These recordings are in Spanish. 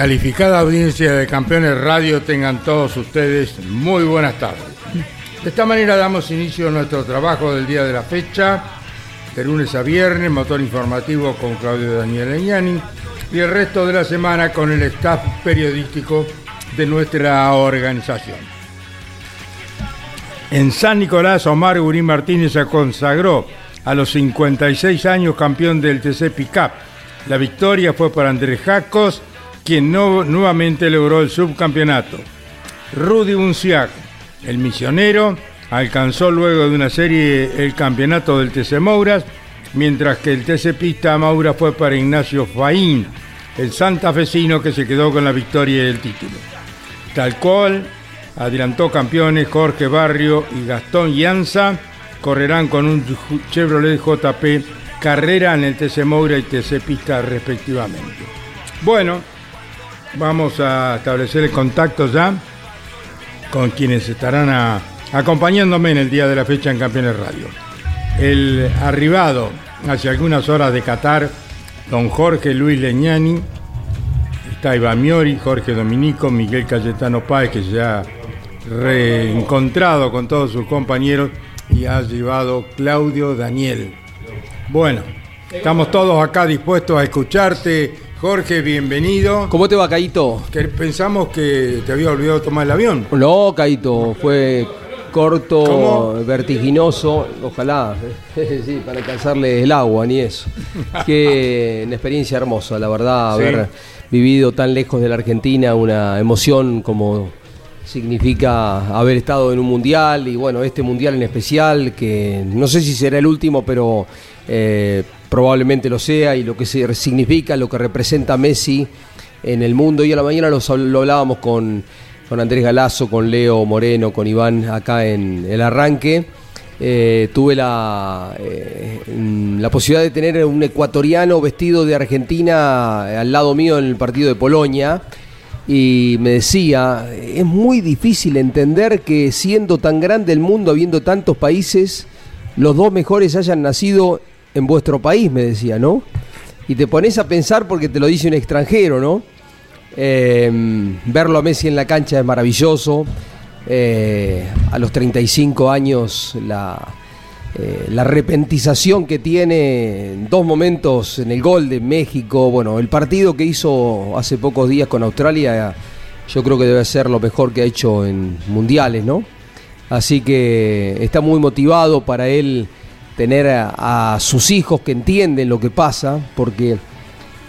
Calificada audiencia de Campeones Radio, tengan todos ustedes muy buenas tardes. De esta manera damos inicio a nuestro trabajo del día de la fecha, de lunes a viernes, motor informativo con Claudio Daniel Leñani y el resto de la semana con el staff periodístico de nuestra organización. En San Nicolás, Omar Gurín Martínez se consagró a los 56 años campeón del TC Pickup. La victoria fue para Andrés Jacos, quien no, nuevamente logró el subcampeonato. Rudy Bunciac, el misionero, alcanzó luego de una serie el campeonato del TC Mouras, mientras que el TC Pista Maura fue para Ignacio Faín, el santafesino que se quedó con la victoria y el título. Tal cual, adelantó campeones Jorge Barrio y Gastón Llanza, correrán con un Chevrolet JP carrera en el TC Moura y TC Pista respectivamente. Bueno, vamos a establecer el contacto ya con quienes estarán acompañándome en el día de la fecha en Campeones Radio. El arribado hace algunas horas de Qatar, don Jorge Luis Leñani, está Miori, Jorge Dominico, Miguel Cayetano Páez, que se ha reencontrado con todos sus compañeros y ha llevado Claudio Daniel. Bueno, estamos todos acá dispuestos a escucharte. Jorge, bienvenido. ¿Cómo te va, Caito? Que pensamos que te había olvidado tomar el avión. No, Caito, fue corto, ¿Cómo? vertiginoso, ojalá, sí, para alcanzarle el agua, ni eso. Qué una experiencia hermosa, la verdad, Sí. haber vivido tan lejos de la Argentina, una emoción como significa haber estado en un mundial y bueno, este mundial en especial, que no sé si será el último, pero eh, probablemente lo sea y lo que significa, lo que representa Messi en el mundo. Y a la mañana lo hablábamos con, con Andrés Galazo, con Leo Moreno, con Iván acá en el arranque. Eh, tuve la, eh, la posibilidad de tener un ecuatoriano vestido de Argentina al lado mío en el partido de Polonia y me decía, es muy difícil entender que siendo tan grande el mundo, habiendo tantos países, los dos mejores hayan nacido en vuestro país, me decía, ¿no? Y te pones a pensar porque te lo dice un extranjero, ¿no? Eh, verlo a Messi en la cancha es maravilloso. Eh, a los 35 años, la, eh, la repentización que tiene en dos momentos en el gol de México. Bueno, el partido que hizo hace pocos días con Australia, yo creo que debe ser lo mejor que ha hecho en mundiales, ¿no? Así que está muy motivado para él tener a, sus hijos que entienden lo que pasa, porque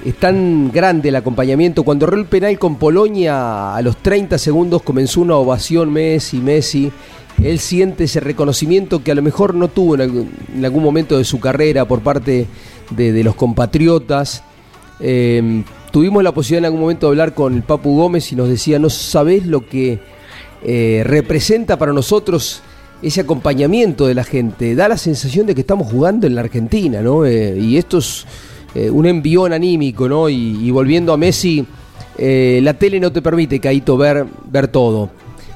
es tan grande el acompañamiento. Cuando erró el penal con Polonia, a los 30 segundos comenzó una ovación Messi, Messi. Él siente ese reconocimiento que a lo mejor no tuvo en algún, en algún momento de su carrera por parte de, los compatriotas. Eh, tuvimos la posibilidad en algún momento de hablar con el Papu Gómez y nos decía, no sabés lo que eh, representa para nosotros ese acompañamiento de la gente. Da la sensación de que estamos jugando en la Argentina, ¿no? Eh, y esto es eh, un envión anímico, ¿no? Y, y volviendo a Messi, eh, la tele no te permite, Caito, ver, ver todo.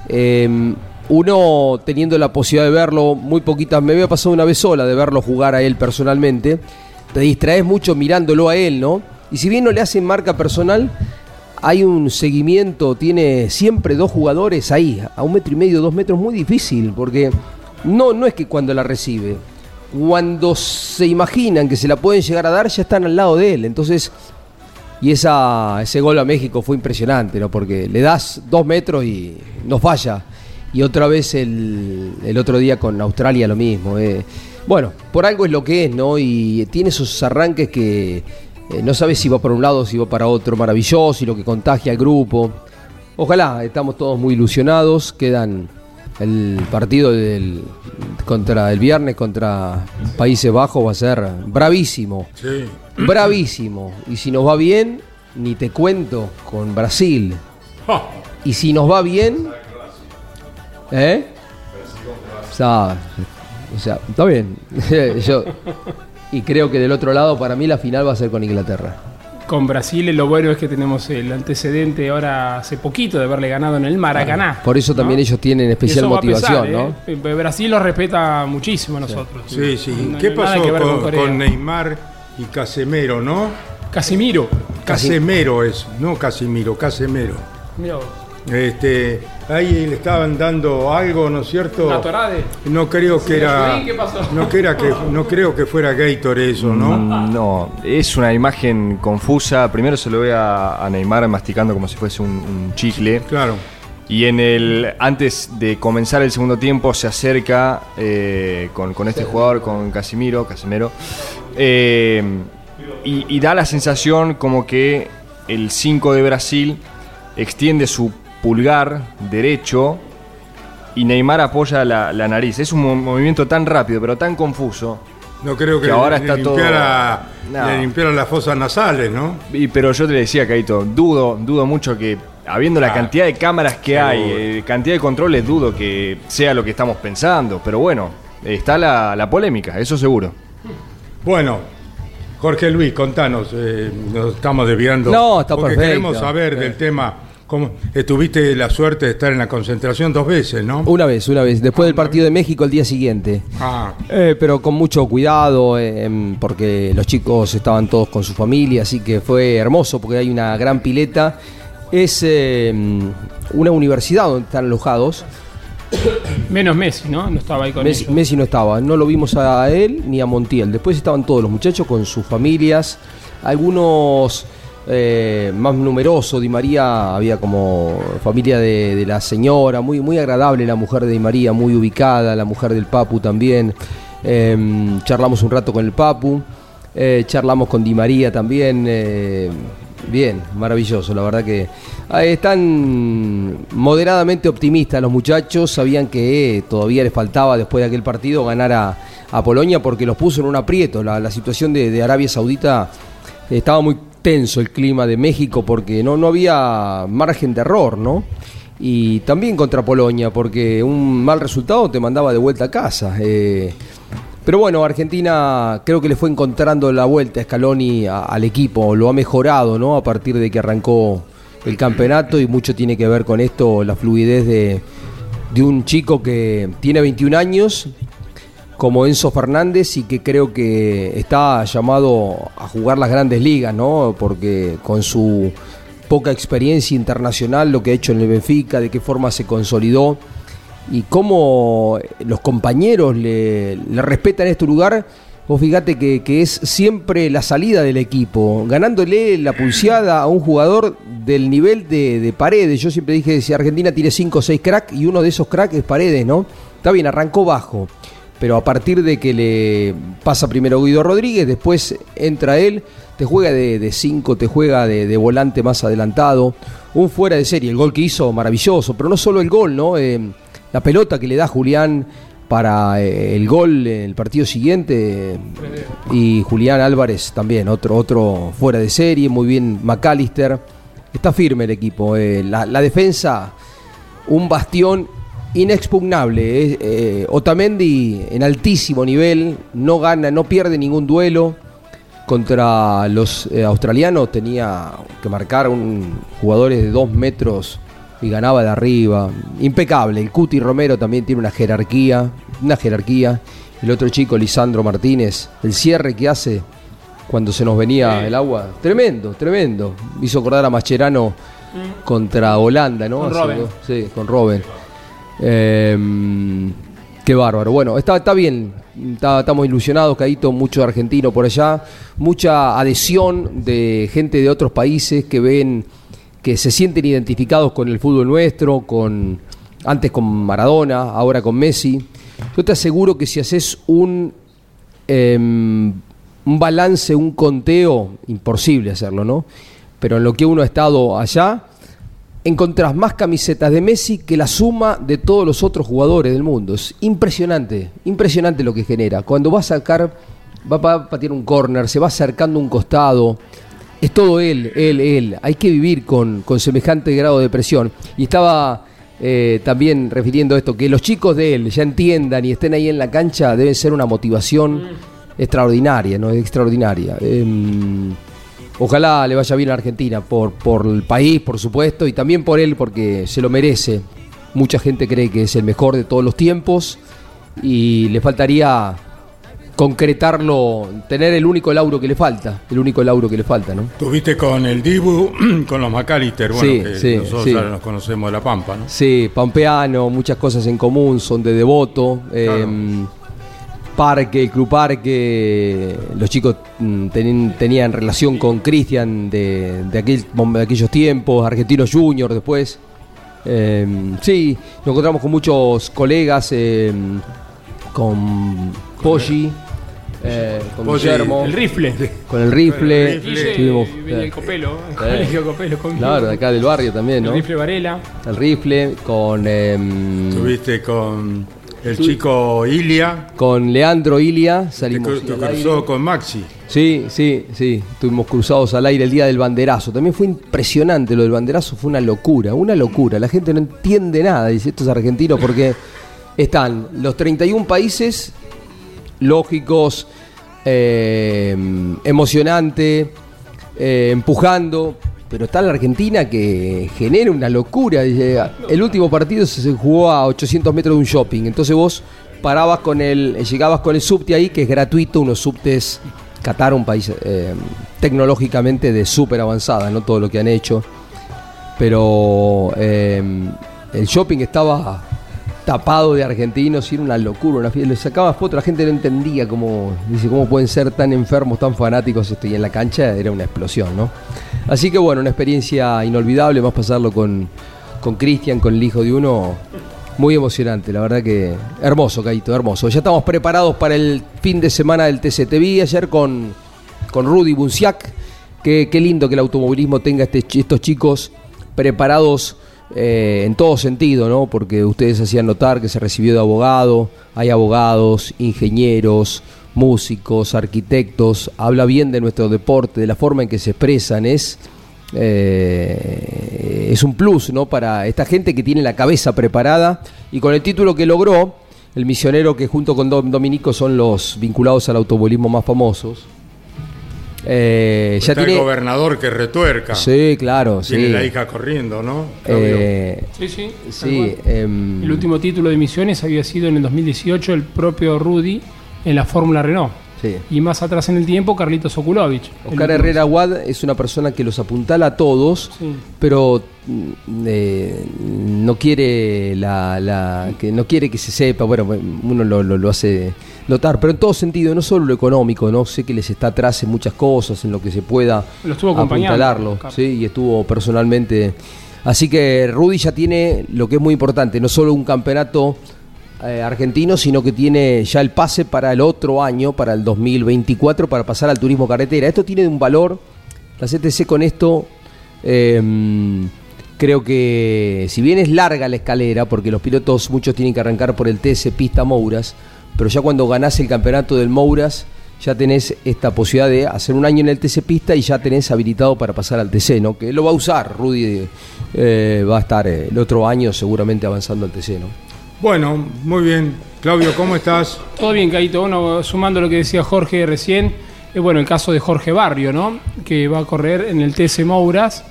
Eh, uno teniendo la posibilidad de verlo, muy poquitas, me había pasado una vez sola de verlo jugar a él personalmente, te distraes mucho mirándolo a él, ¿no? Y si bien no le hacen marca personal, hay un seguimiento, tiene siempre dos jugadores ahí, a un metro y medio, dos metros, muy difícil, porque no, no es que cuando la recibe, cuando se imaginan que se la pueden llegar a dar, ya están al lado de él. Entonces, y esa, ese gol a México fue impresionante, ¿no? Porque le das dos metros y no falla. Y otra vez el, el otro día con Australia lo mismo. eh. Bueno, por algo es lo que es, ¿no? Y tiene esos arranques que eh, no sabes si va para un lado, si va para otro, maravilloso y lo que contagia al grupo. Ojalá, estamos todos muy ilusionados. Quedan el partido del, contra el viernes contra Países Bajos va a ser bravísimo. Sí. Bravísimo. Y si nos va bien, ni te cuento con Brasil. Y si nos va bien. ¿Eh? O sea, o sea, está bien. Yo, y creo que del otro lado, para mí, la final va a ser con Inglaterra. Con Brasil lo bueno es que tenemos el antecedente ahora hace poquito de haberle ganado en el Maracaná. Por eso también ¿no? ellos tienen especial motivación, pesar, ¿no? ¿eh? Eh, Brasil lo respeta muchísimo a nosotros. Sí, sí. No- ¿Qué no pasó con Neymar y Casemiro, no? Casimiro. Casemiro es, no Casimiro, Casemiro. Mirá vos. Este, ahí le estaban dando algo, ¿no es cierto? ¿Una torade? No creo que era, ¿qué pasó? no que era que, no creo que fuera Gator eso, ¿no? Mm, No, es una imagen confusa. Primero se lo ve a, a Neymar masticando como si fuese un, un chicle. Claro. Y en el antes de comenzar el segundo tiempo se acerca eh, con, con este jugador, con Casimiro, Casemiro, eh, y, y da la sensación como que el 5 de Brasil extiende su pulgar derecho y Neymar apoya la, la nariz. Es un mo- movimiento tan rápido, pero tan confuso. No creo que, Que ahora le, está todo- limpiara, No. le las fosas nasales, ¿no? Y, pero yo te decía, Caito, dudo, dudo mucho que, habiendo la Ah, cantidad de cámaras que seguro. hay, eh, cantidad de controles, dudo que sea lo que estamos pensando. Pero bueno, está la, la polémica, eso seguro. Bueno, Jorge Luis, contanos, eh, nos estamos desviando. No, está porque perfecto. queremos saber Eh. del tema. Cómo, eh, tuviste la suerte de estar en la concentración dos veces, ¿no? Una vez, una vez. Después del partido de México el día siguiente. Ah, Eh, pero con mucho cuidado, eh, em, porque los chicos estaban todos con su familia, así que fue hermoso, porque hay una gran pileta. Es eh, una universidad donde están alojados. Menos Messi, ¿no? No estaba ahí con Messi, ellos. Messi no estaba, no lo vimos a él ni a Montiel. Después estaban todos los muchachos con sus familias, algunos eh, más numerosos. Di María había como familia de, la señora, muy, muy agradable la mujer de Di María, muy ubicada, la mujer del Papu también. Eh, charlamos un rato con el Papu, eh, charlamos con Di María también. eh, Bien, maravilloso, la verdad que están moderadamente optimistas los muchachos, sabían que todavía les faltaba después de aquel partido ganar a, a Polonia porque los puso en un aprieto, la, la situación de Arabia Saudita estaba muy tenso el clima de México porque no, no había margen de error, ¿no? Y también contra Polonia porque un mal resultado te mandaba de vuelta a casa. eh, pero bueno, Argentina creo que le fue encontrando la vuelta a Scaloni al equipo, lo ha mejorado, ¿no? A partir de que arrancó el campeonato y mucho tiene que ver con esto, la fluidez de, de un chico que tiene 21 años, como Enzo Fernández, y que creo que está llamado a jugar las grandes ligas, ¿no? Porque con su poca experiencia internacional, lo que ha hecho en el Benfica, de qué forma se consolidó y cómo los compañeros le, le respetan este lugar. Vos fíjate que, que es siempre la salida del equipo, ganándole la pulseada a un jugador del nivel de, de Paredes. Yo siempre dije, si Argentina tiene 5 o 6 cracks y uno de esos cracks es Paredes, ¿no? Está bien, arrancó bajo, pero a partir de que le pasa primero Guido Rodríguez, después entra él, te juega de 5, te juega de, de volante más adelantado, un fuera de serie, el gol que hizo maravilloso, pero no solo el gol, ¿no? Eh, la pelota que le da Julián para eh, el gol en el partido siguiente y Julián Álvarez también, otro, otro fuera de serie, muy bien McAllister, está firme el equipo, eh, la, la defensa, un bastión inexpugnable, eh, Otamendi en altísimo nivel, no gana, no pierde ningún duelo, contra los eh, australianos tenía que marcar un jugadores de dos metros y ganaba de arriba. Impecable. El Cuti Romero también tiene una jerarquía. Una jerarquía. El otro chico, Lisandro Martínez, el cierre que hace cuando se nos venía el agua. Tremendo, tremendo. Hizo acordar a Mascherano contra Holanda, ¿no? Con dos- Sí, con Robben. Eh, Qué bárbaro. Bueno, está, está bien. Está- estamos ilusionados, Caíto, mucho argentino por allá. Mucha adhesión de gente de otros países que ven, que se sienten identificados con el fútbol nuestro, con antes con Maradona, ahora con Messi. Yo te aseguro que si haces un, em, un balance, un conteo, imposible hacerlo, ¿no? Pero en lo que uno ha estado allá, encontrás más camisetas de Messi que la suma de todos los otros jugadores del mundo. Es impresionante, impresionante lo que genera. Cuando va a sacar, va a patear un córner, se va acercando un costado. Es todo él, él, él. Hay que vivir con, con semejante grado de presión. Y estaba eh, también refiriendo esto, que los chicos de él ya entiendan y estén ahí en la cancha, debe ser una motivación extraordinaria, ¿no? Extraordinaria. Em, Ojalá le vaya bien a Argentina, por, por el país, por supuesto, y también por él, porque se lo merece. Mucha gente cree que es el mejor de todos los tiempos y le faltaría concretarlo, tener el único lauro que le falta, el único lauro que le falta, ¿no? Tuviste con el Dibu, con los McAllister, bueno, Sí, que sí, nosotros sí. ya nos conocemos de La Pampa, ¿no? Sí, Pampeano, muchas cosas en común, son de devoto. eh, Parque, el Club Parque, los chicos mm, tenían relación con Cristian de, de, aquel de aquellos tiempos, Argentinos Junior después. Eh, sí, nos encontramos con muchos colegas, eh, con Poggi, eh, con Poggi, Guillermo, El rifle. con el rifle. el rifle. Estuvimos- y venía el Copelo. El Sí. colegio Copelo conmigo. Claro, de acá del barrio también, El ¿no? rifle Varela. El rifle, con... em, Tuviste con el chico Ilia, Con Leandro Ilia salimos aire. cruzó con Maxi. Sí, sí, sí. Estuvimos cruzados al aire el día del banderazo. También fue impresionante lo del banderazo, fue una locura, una locura. La gente no entiende nada, dice estos argentinos, porque están los 31 países lógicos, eh, emocionante, eh, empujando. Pero está la Argentina que genera una locura. El último partido se jugó a 800 metros de un shopping. Entonces vos parabas con el, llegabas con el subte ahí, que es gratuito, unos subtes. Qatar, un país eh, tecnológicamente de súper avanzada, no todo lo que han hecho. Pero eh, el shopping estaba tapado de argentinos y era una locura, una fiesta. Le sacaba fotos, la gente no entendía cómo, cómo pueden ser tan enfermos, tan fanáticos esto. Y en la cancha era una explosión, ¿no? Así que bueno, una experiencia inolvidable, más pasarlo con con Cristian, con el hijo de uno. Muy emocionante, la verdad que hermoso, Caito, hermoso. Ya estamos preparados para el fin de semana del TC. Te vi ayer con, con Rudy Bunciac. Qué, qué lindo que el automovilismo tenga este, estos chicos preparados eh, en todo sentido, ¿no? Porque ustedes hacían notar que se recibió de abogado, hay abogados, ingenieros, músicos, arquitectos, habla bien de nuestro deporte, de la forma en que se expresan, es, eh, es un plus, ¿no? Para esta gente que tiene la cabeza preparada y con el título que logró, el misionero que junto con Dom- Dominico son los vinculados al automovilismo más famosos. eh, ya Está el gobernador que retuerca. Sí, claro, Tiene sí. la hija corriendo, ¿no? Eh, Sí, sí. sí, em, El último título de Misiones había sido en el 2018 el propio Rudy en la Fórmula Renault. sí. Y más atrás en el tiempo, Carlitos Sokulovich. El Oscar Herrera Aguad es una persona que los apuntala a todos, Sí. pero mm, eh, no quiere la, la- que no quiere que se sepa, bueno, uno lo, lo- lo hace notar, pero en todo sentido, no solo lo económico, no sé que les está atrás en muchas cosas, en lo que se pueda Lo estuvo apuntalarlo, sí, y estuvo personalmente. Así que Rudy ya tiene lo que es muy importante, no solo un campeonato eh, argentino, sino que tiene ya el pase para el otro año, para el 2024, para pasar al turismo carretera. Esto tiene un valor, la CTC con esto, eh, creo que si bien es larga la escalera, porque los pilotos muchos tienen que arrancar por el TS Pista Mouras, pero ya cuando ganás el campeonato del Mouras, ya tenés esta posibilidad de hacer un año en el TC Pista y ya tenés habilitado para pasar al TC, ¿no? Que lo va a usar, Rudy eh, va a estar eh, el otro año seguramente avanzando al TC, ¿no? Bueno, muy bien. Claudio, ¿cómo estás? Todo bien, Caito. Bueno, sumando lo que decía Jorge recién, eh, bueno, el caso de Jorge Barrio, ¿no? Que va a correr en el TC Mouras,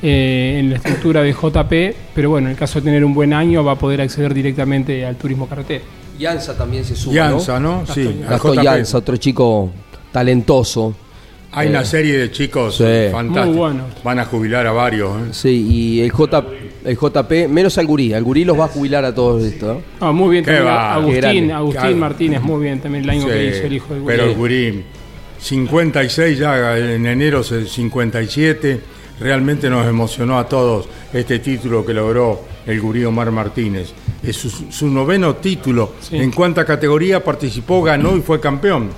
eh, en la estructura de JP, pero bueno, en el caso de tener un buen año, va a poder acceder directamente al turismo carretera. Yanza también se suma, Yanza, ¿no? Sí, Gastón. Yanza, otro chico talentoso. Hay una serie de chicos Sí. fantásticos. Muy buenos. Van a jubilar a varios. ¿eh? Sí, y el J el JP, menos al Gurí. Al Gurí los va a jubilar a todos esto. ¿no? Ah, muy bien Qué también. va, Agustín. Agustín Claro. Martínez, muy bien también el año que hizo el hijo del Pero el Gurí. Gurí, 56 ya, en enero se- 57, realmente nos emocionó a todos este título que logró el Gurí Omar Martínez. Es su, su noveno título. Sí. En cuánta categoría participó, ganó y fue campeón.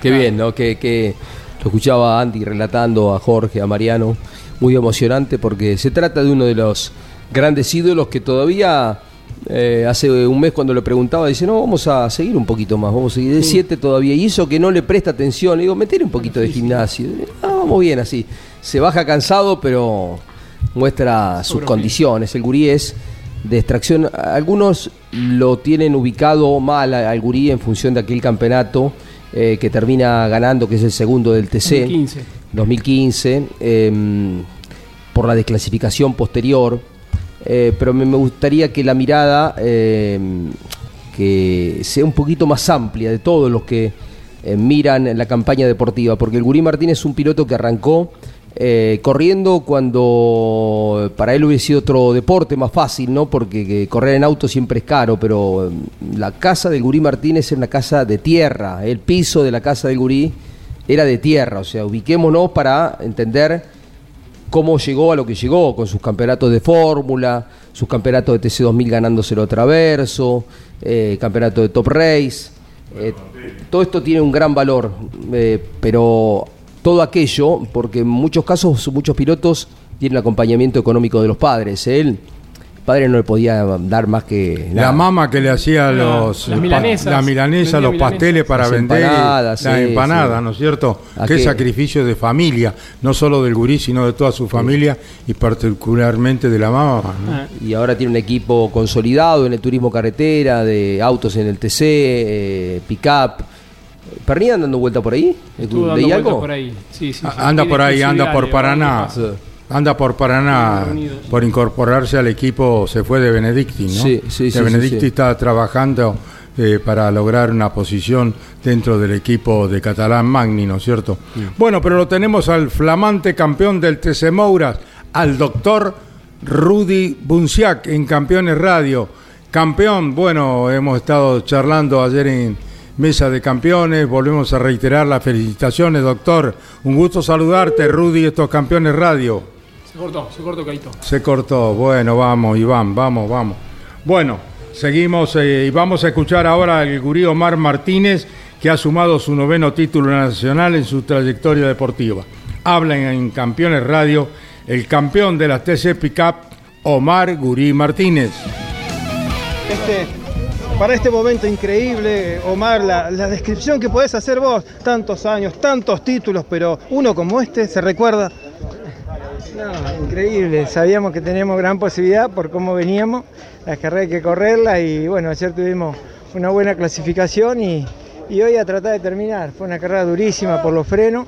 Qué bien, ¿no? Que, que lo escuchaba a Andy relatando a Jorge, a Mariano. Muy emocionante porque se trata de uno de los grandes ídolos que todavía eh, hace un mes cuando le preguntaba, dice, no, vamos a seguir un poquito más, vamos a seguir de 7 todavía. Y eso que no le presta atención, le digo, meter un poquito de gimnasio. Ah, vamos bien así. Se baja cansado, pero muestra sus condiciones. El gurí es de extracción. Algunos lo tienen ubicado mal al gurí en función de aquel campeonato eh, que termina ganando, que es el segundo del TC. 2015. 2015, em, por la desclasificación posterior. Eh, pero me, me gustaría que la mirada em, que sea un poquito más amplia de todos los que eh, miran la campaña deportiva, porque el Gurí Martínez es un piloto que arrancó eh, corriendo cuando para él hubiera sido otro deporte más fácil, ¿no? Porque que correr en auto siempre es caro, pero em, la casa del Gurí Martínez era una casa de tierra, el piso de la casa del Gurí era de tierra, o sea, ubiquémonos para entender cómo llegó a lo que llegó, con sus campeonatos de fórmula, sus campeonatos de TC2000 ganándoselo a Traverso, eh, campeonato de Top Race. eh, todo esto tiene un gran valor, eh, pero todo aquello, porque en muchos casos muchos pilotos tienen acompañamiento económico de los padres. Él, el padre no le podía dar más que La mamá que le hacía los las milanesas. la milanesa, los milanesas. pasteles para Las vender, empanadas, la sí, empanada, sí. ¿no es cierto? ¿A Qué qué? sacrificio de familia, no solo del gurí, sino de toda su familia y particularmente de la mamá. ¿no? Ah, Y ahora tiene un equipo consolidado en el turismo carretera, de autos en el TC, eh, pick-up. ¿Pernilla dando vuelta por ahí? ¿Leí algo? por ahí. Sí, sí, sí. A- Anda por ahí, anda por Paraná. Anda por Paraná por incorporarse al equipo, se fue de Benedicti, ¿no? Sí, sí, sí, Benedicti sí. está trabajando eh, para lograr una posición dentro del equipo de Catalán Magni, ¿no es cierto? Bueno, pero lo tenemos al flamante campeón del TC Mouras, al doctor Rudy Bunciac en Campeones Radio. Campeón, bueno, hemos estado charlando ayer en Mesa de Campeones, volvemos a reiterar las felicitaciones, doctor. Un gusto saludarte, Rudy, estos Campeones Radio. Se cortó, se cortó Caito. Se cortó. Bueno, vamos, Iván, vamos, vamos. Bueno, seguimos eh, y vamos a escuchar ahora al gurí Omar Martínez, que ha sumado su noveno título nacional en su trayectoria deportiva. Habla en, en Campeones Radio el campeón de las TC Pickup, Omar Gurí Martínez. Este, para este momento increíble, Omar, la, descripción que podés hacer vos, tantos años, tantos títulos, pero uno como este se recuerda. No, increíble, sabíamos que teníamos gran posibilidad por cómo veníamos, las carreras hay que correrlas y bueno, ayer tuvimos una buena clasificación y hoy a tratar de terminar. Fue una carrera durísima por los frenos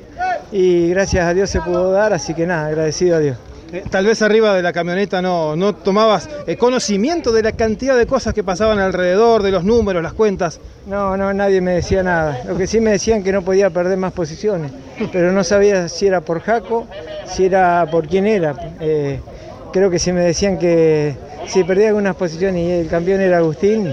y gracias a Dios se pudo dar, así que nada, agradecido a Dios. Eh, Tal vez arriba de la camioneta no, no tomabas eh, conocimiento de la cantidad de cosas que pasaban alrededor, de los números, las cuentas. No, no, nadie me decía nada. Lo que sí me decían que no podía perder más posiciones, pero no sabía si era por Jaco, si era por quién era. Eh, creo que si me decían que si perdía algunas posiciones y el campeón era Agustín,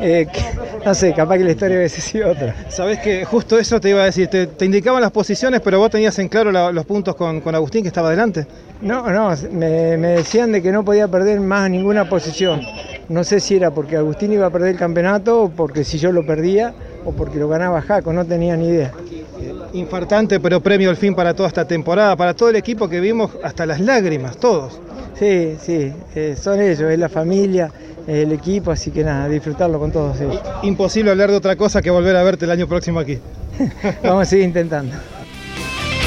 eh, que- no sé, capaz que la historia hubiese sido otra. Sabés que justo eso te iba a decir, te, te indicaban las posiciones, pero vos tenías en claro la- los puntos con, con Agustín que estaba adelante. No, no, me, me decían de que no podía perder más ninguna posición. No sé si era porque Agustín iba a perder el campeonato o porque si yo lo perdía o porque lo ganaba Jaco, no tenía ni idea. Infartante, pero premio al fin para toda esta temporada, para todo el equipo que vimos, hasta las lágrimas, todos. Sí, sí, eh, son ellos, es la familia, el equipo, así que nada, disfrutarlo con todos ellos. Imposible hablar de otra cosa que volver a verte el año próximo aquí. Vamos a seguir intentando.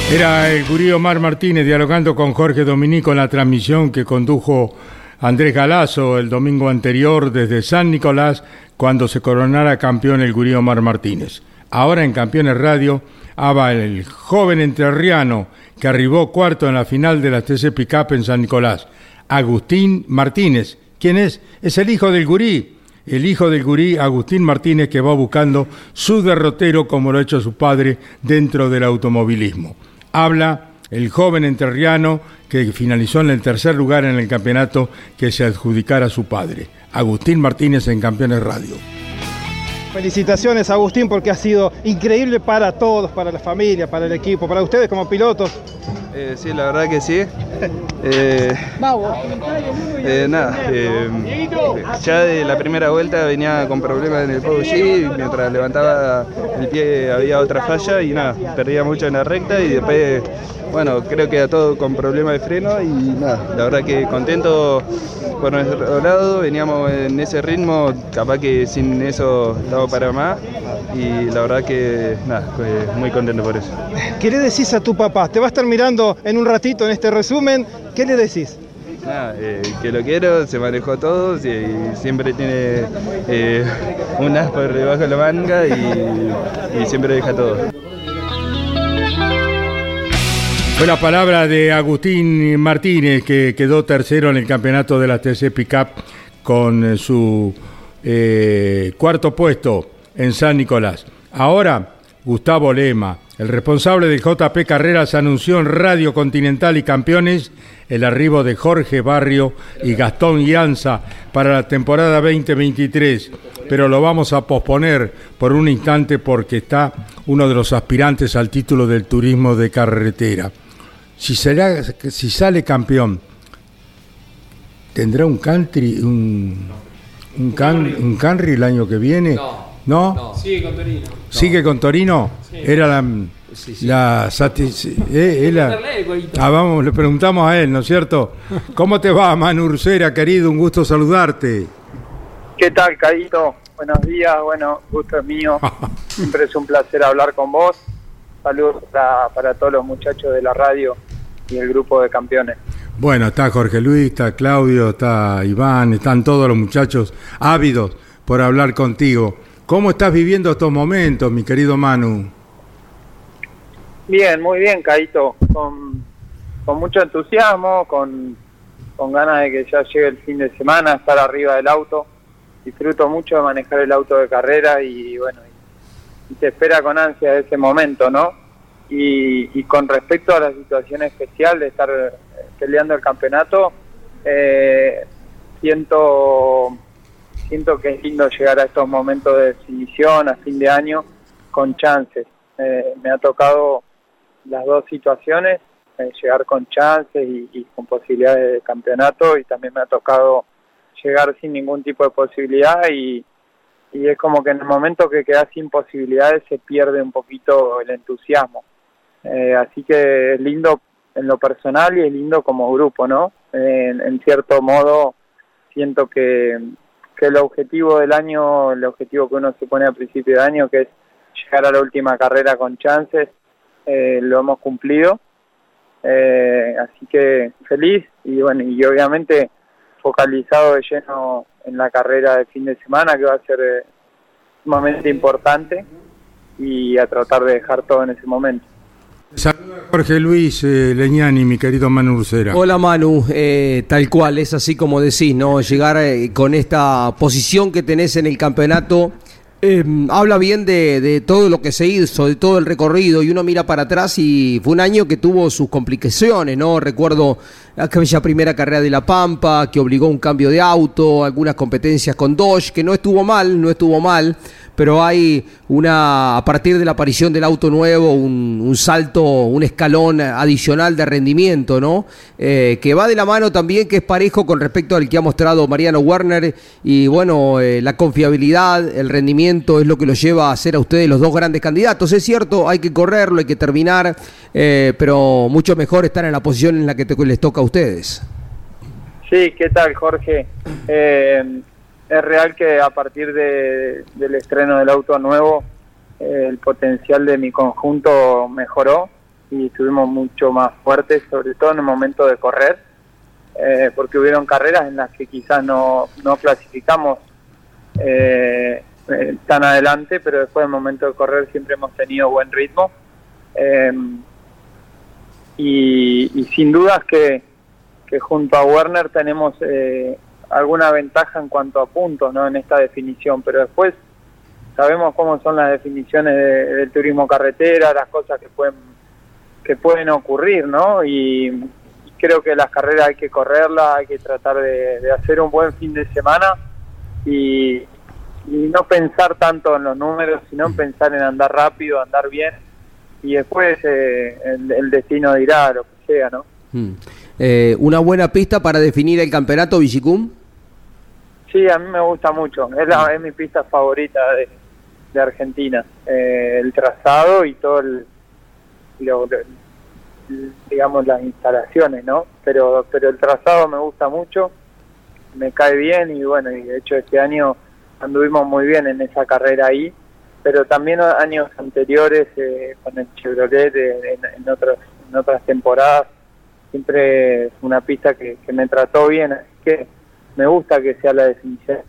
Era el gurí Omar Martínez dialogando con Jorge Dominico en la transmisión que condujo Andrés Galazo el domingo anterior desde San Nicolás cuando se coronara campeón el gurí Omar Martínez. Ahora en Campeones Radio habla el joven entrerriano que arribó cuarto en la final de la TC Pickup en San Nicolás, Agustín Martínez. ¿Quién es? Es el hijo del gurí, el hijo del gurí Agustín Martínez que va buscando su derrotero como lo ha hecho su padre dentro del automovilismo. Habla el joven entrerriano que finalizó en el tercer lugar en el campeonato que se adjudicara a su padre, Agustín Martínez en Campeones Radio. Felicitaciones Agustín porque ha sido increíble para todos, para la familia, para el equipo, para ustedes como pilotos. Eh, sí, la verdad que sí. Eh, eh, nada, eh, ya de la primera vuelta venía con problemas en el Pogo G, mientras levantaba el pie había otra falla y nada, perdía mucho en la recta y después, bueno, creo que era todo con problemas de freno y nada, la verdad que contento por nuestro lado, veníamos en ese ritmo, capaz que sin eso estaba para más y la verdad que nada, muy contento por eso. ¿Qué le decís a tu papá? Te va a estar mirando en un ratito en este resumen. ¿Qué le decís? Eh, que lo quiero, se manejó todo y siempre tiene eh, un as por debajo de la manga y, y siempre deja todo. Fue la palabra de Agustín Martínez, que quedó tercero en el campeonato de la TC Pickup con eh, su eh, cuarto puesto en San Nicolás. Ahora, Gustavo Lema, el responsable de JP Carreras, anunció en Radio Continental y Campeones el arribo de Jorge Barrio y Gastón Llanza para la temporada 2023, pero lo vamos a posponer por un instante porque está uno de los aspirantes al título del turismo de carretera. Si, sale campeón, ¿tendrá un country, un, un, can- un country el año que viene? ¿No? Sigue con Torino. ¿Sigue con Torino? Era la, la satis- eh, era-. Ah, vamos, le preguntamos a él, ¿no es cierto? ¿Cómo te va, Manu Ursera, querido? Un gusto saludarte. ¿Qué tal, Caíto? Buenos días, bueno, gusto es mío. Siempre es un placer hablar con vos. Saludos para, para todos los muchachos de la radio y el grupo de campeones. Bueno, está Jorge Luis, está Claudio, está Iván, están todos los muchachos ávidos por hablar contigo. ¿Cómo estás viviendo estos momentos, mi querido Manu? Bien, muy bien, Caíto. Con, mucho entusiasmo, con, con ganas de que ya llegue el fin de semana, estar arriba del auto. Disfruto mucho de manejar el auto de carrera y bueno, y te espera con ansia ese momento, ¿no? Y, y con respecto a la situación especial de estar eh, peleando el campeonato, eh, siento, siento que es lindo llegar a estos momentos de definición a fin de año con chances. Eh, me ha tocado las dos situaciones, eh, llegar con chances y, con posibilidades de campeonato y también me ha tocado llegar sin ningún tipo de posibilidad y, y es como que en el momento que quedas sin posibilidades se pierde un poquito el entusiasmo. Eh, así que es lindo en lo personal y es lindo como grupo, ¿no? Eh, en cierto modo siento que, que el objetivo del año, el objetivo que uno se pone a principio de año, que es llegar a la última carrera con chances, eh, lo hemos cumplido. Eh, así que feliz y bueno, y obviamente focalizado de lleno en la carrera de fin de semana que va a ser eh, sumamente importante y a tratar de dejar todo en ese momento. Saluda Jorge Luis eh, Leñani, mi querido Manu Ursera. Hola Manu, eh, tal cual, es así como decís, ¿no? Llegar eh, con esta posición que tenés en el campeonato, eh, habla bien de, de todo lo que se hizo, de todo el recorrido, y uno mira para atrás y fue un año que tuvo sus complicaciones, ¿no? Recuerdo aquella primera carrera de La Pampa, que obligó un cambio de auto, algunas competencias con Dodge, que no estuvo mal, no estuvo mal, pero hay una, a partir de la aparición del auto nuevo, un, salto, un escalón adicional de rendimiento, ¿no? Eh, que va de la mano también, que es parejo con respecto al que ha mostrado Mariano Werner, y bueno, eh, la confiabilidad, el rendimiento es lo que lo lleva a ser a ustedes los dos grandes candidatos. Es cierto, hay que correrlo, hay que terminar, eh, pero mucho mejor estar en la posición en la que les toca a ustedes. Sí, ¿qué tal, Jorge? Eh, es real que a partir de- del estreno del auto nuevo, eh, el potencial de mi conjunto mejoró y estuvimos mucho más fuertes, sobre todo en el momento de correr, eh, porque hubieron carreras en las que quizás no, no clasificamos eh, tan adelante, pero después del momento de correr siempre hemos tenido buen ritmo. Y, y sin dudas que, que junto a Werner tenemos eh, alguna ventaja en cuanto a puntos ¿no? en esta definición, pero después sabemos cómo son las definiciones de- del turismo carretera, las cosas que pueden que pueden ocurrir, ¿no? Y, creo que las carreras hay que correrlas, hay que tratar de, hacer un buen fin de semana y, no pensar tanto en los números, sino en pensar en andar rápido, andar bien y después eh, el, destino dirá lo que sea, ¿no? Mm. Eh, ¿Una buena pista para definir el campeonato Villicum? Sí, a mí me gusta mucho, es, la, es mi pista favorita de, Argentina, eh, el trazado y todo el, digamos las instalaciones, ¿no? Pero pero el trazado me gusta mucho, me cae bien y bueno, y de hecho este año anduvimos muy bien en esa carrera ahí, pero también años anteriores eh, con el Chevrolet en, en, otras en otras temporadas siempre es una pista que, que me trató bien, así que me gusta que sea la definición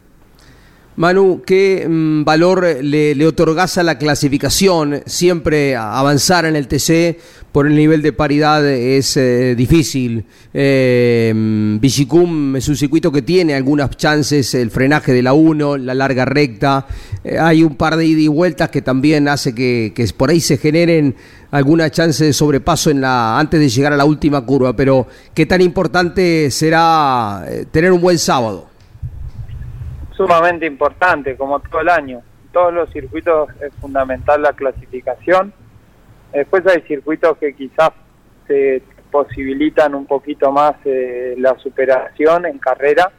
Manu, ¿qué mm, valor le, le, otorgás a la clasificación? Siempre avanzar en el TC por el nivel de paridad es eh, difícil. Eh, Vigicum es un circuito que tiene algunas chances, el frenaje de la 1, la larga recta. Eh, hay un par de ida y vueltas que también hace que, por ahí se generen alguna chance de sobrepaso en la, antes de llegar a la última curva. Pero, ¿qué tan importante será eh, tener un buen sábado? sumamente importante, como todo el año. En todos los circuitos es fundamental la clasificación. Después hay circuitos que quizás se posibilitan un poquito más eh, la superación en carrera,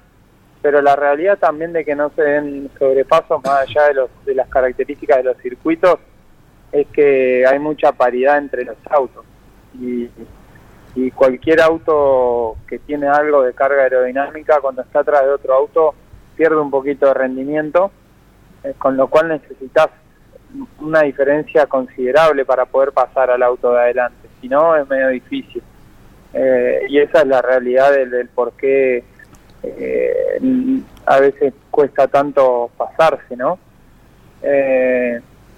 pero la realidad también de que no se den sobrepasos más allá de, los, de las características de los circuitos es que hay mucha paridad entre los autos y, cualquier auto que tiene algo de carga aerodinámica cuando está atrás de otro auto pierde un poquito de rendimiento, eh, con lo cual necesitas una diferencia considerable para poder pasar al auto de adelante, si no es medio difícil. Eh, y esa es la realidad del, por qué eh, a veces cuesta tanto pasarse, ¿no?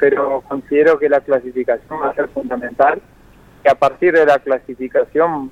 Pero considero que la clasificación va a ser fundamental, que a partir de la clasificación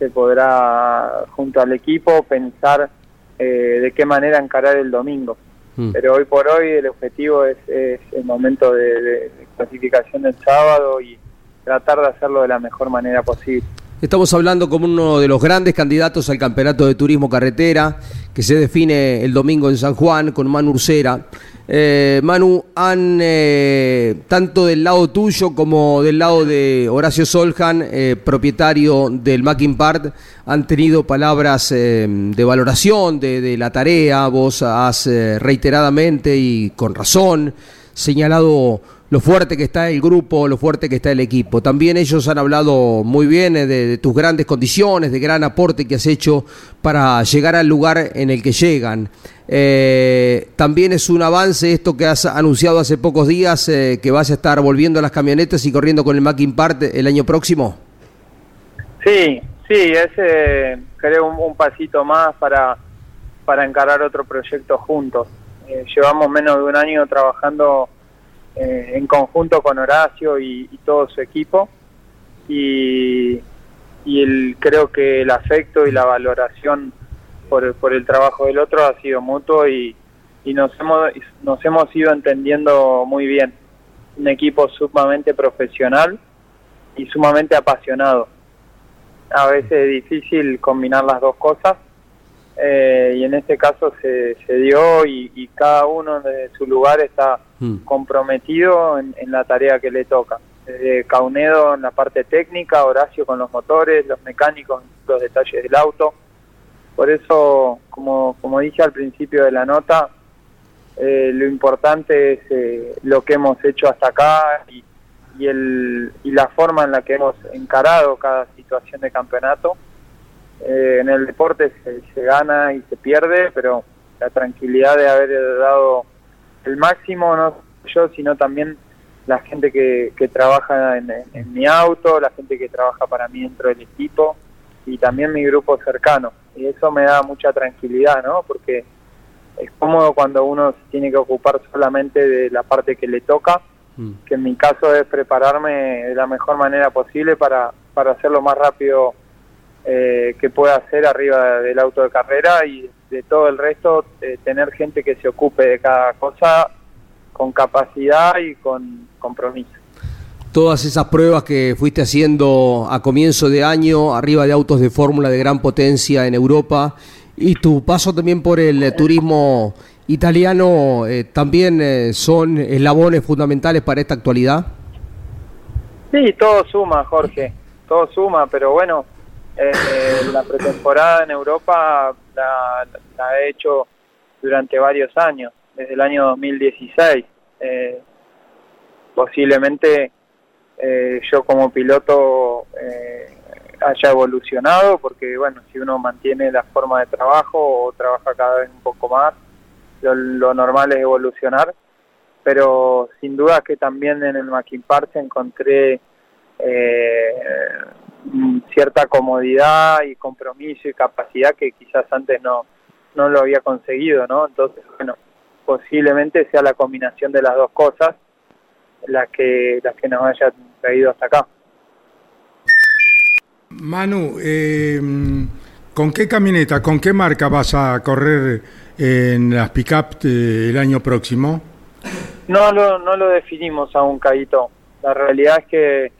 se podrá, junto al equipo, pensar eh, de qué manera encarar el domingo. Mm. Pero hoy por hoy el objetivo es, el momento de, clasificación del sábado y tratar de hacerlo de la mejor manera posible. Estamos hablando como uno de los grandes candidatos al Campeonato de Turismo Carretera, que se define el domingo en San Juan con Manu Ursera. Eh, Manu, han, eh, tanto del lado tuyo como del lado de Horacio Soljan, eh, propietario del Mackin Part, han tenido palabras de valoración de, la tarea. Vos has reiteradamente y con razón señalado lo fuerte que está el grupo, lo fuerte que está el equipo. También ellos han hablado muy bien eh, de, tus grandes condiciones, de gran aporte que has hecho para llegar al lugar en el que llegan. Eh, también es un avance esto que has anunciado hace pocos días, eh, que vas a estar volviendo a las camionetas y corriendo con el Mackin Part el año próximo. Sí, sí, es creo un, pasito más para, para encarar otro proyecto juntos. llevamos menos de un año trabajando eh, en conjunto con Horacio y, todo su equipo. Y, y el, creo que el afecto y la valoración por, por el trabajo del otro ha sido mutuo y, y nos, hemos, nos hemos ido entendiendo muy bien. Un equipo sumamente profesional y sumamente apasionado. A veces es difícil combinar las dos cosas eh, y en este caso se, se dio y, cada uno de su lugar está mm. comprometido en, la tarea que le toca. Caunedo en la parte técnica, Horacio con los motores, los mecánicos, los detalles del auto. Por eso, como, como dije al principio de la nota, eh, lo importante es eh, lo que hemos hecho hasta acá y, y, el, y la forma en la que hemos encarado cada situación de campeonato eh, en el deporte se, gana y se pierde, pero la tranquilidad de haber dado el máximo, no yo, sino también la gente que, que trabaja en, mi auto, la gente que trabaja para mí dentro del equipo y también mi grupo cercano. Y eso me da mucha tranquilidad, ¿no? Porque es cómodo cuando uno tiene que ocupar solamente de la parte que le toca, mm. que en mi caso es prepararme de la mejor manera posible para, para hacerlo más rápido eh, que pueda hacer arriba del auto de carrera y de todo el resto eh, tener gente que se ocupe de cada cosa con capacidad y con compromiso. Todas esas pruebas que fuiste haciendo a comienzo de año, arriba de autos de fórmula de gran potencia en Europa, y tu paso también por el eh, turismo italiano, eh, también eh, son eslabones fundamentales para esta actualidad. Sí, todo suma, Jorge, todo suma, pero bueno, la pretemporada en Europa la, la, he hecho durante varios años, desde el año 2016. posiblemente eh, yo como piloto eh, haya evolucionado, porque bueno, si uno mantiene la forma de trabajo o trabaja cada vez un poco más, lo, normal es evolucionar, pero sin duda que también en el Mackin Parts encontré eh, cierta comodidad y compromiso y capacidad que quizás antes no, no lo había conseguido, ¿no? Entonces, bueno, posiblemente sea la combinación de las dos cosas las que, las que nos haya traído hasta acá. Manu, eh, ¿con qué camioneta, con qué marca vas a correr en las pick-up el año próximo? No lo, no lo definimos aún, Caito. La realidad es que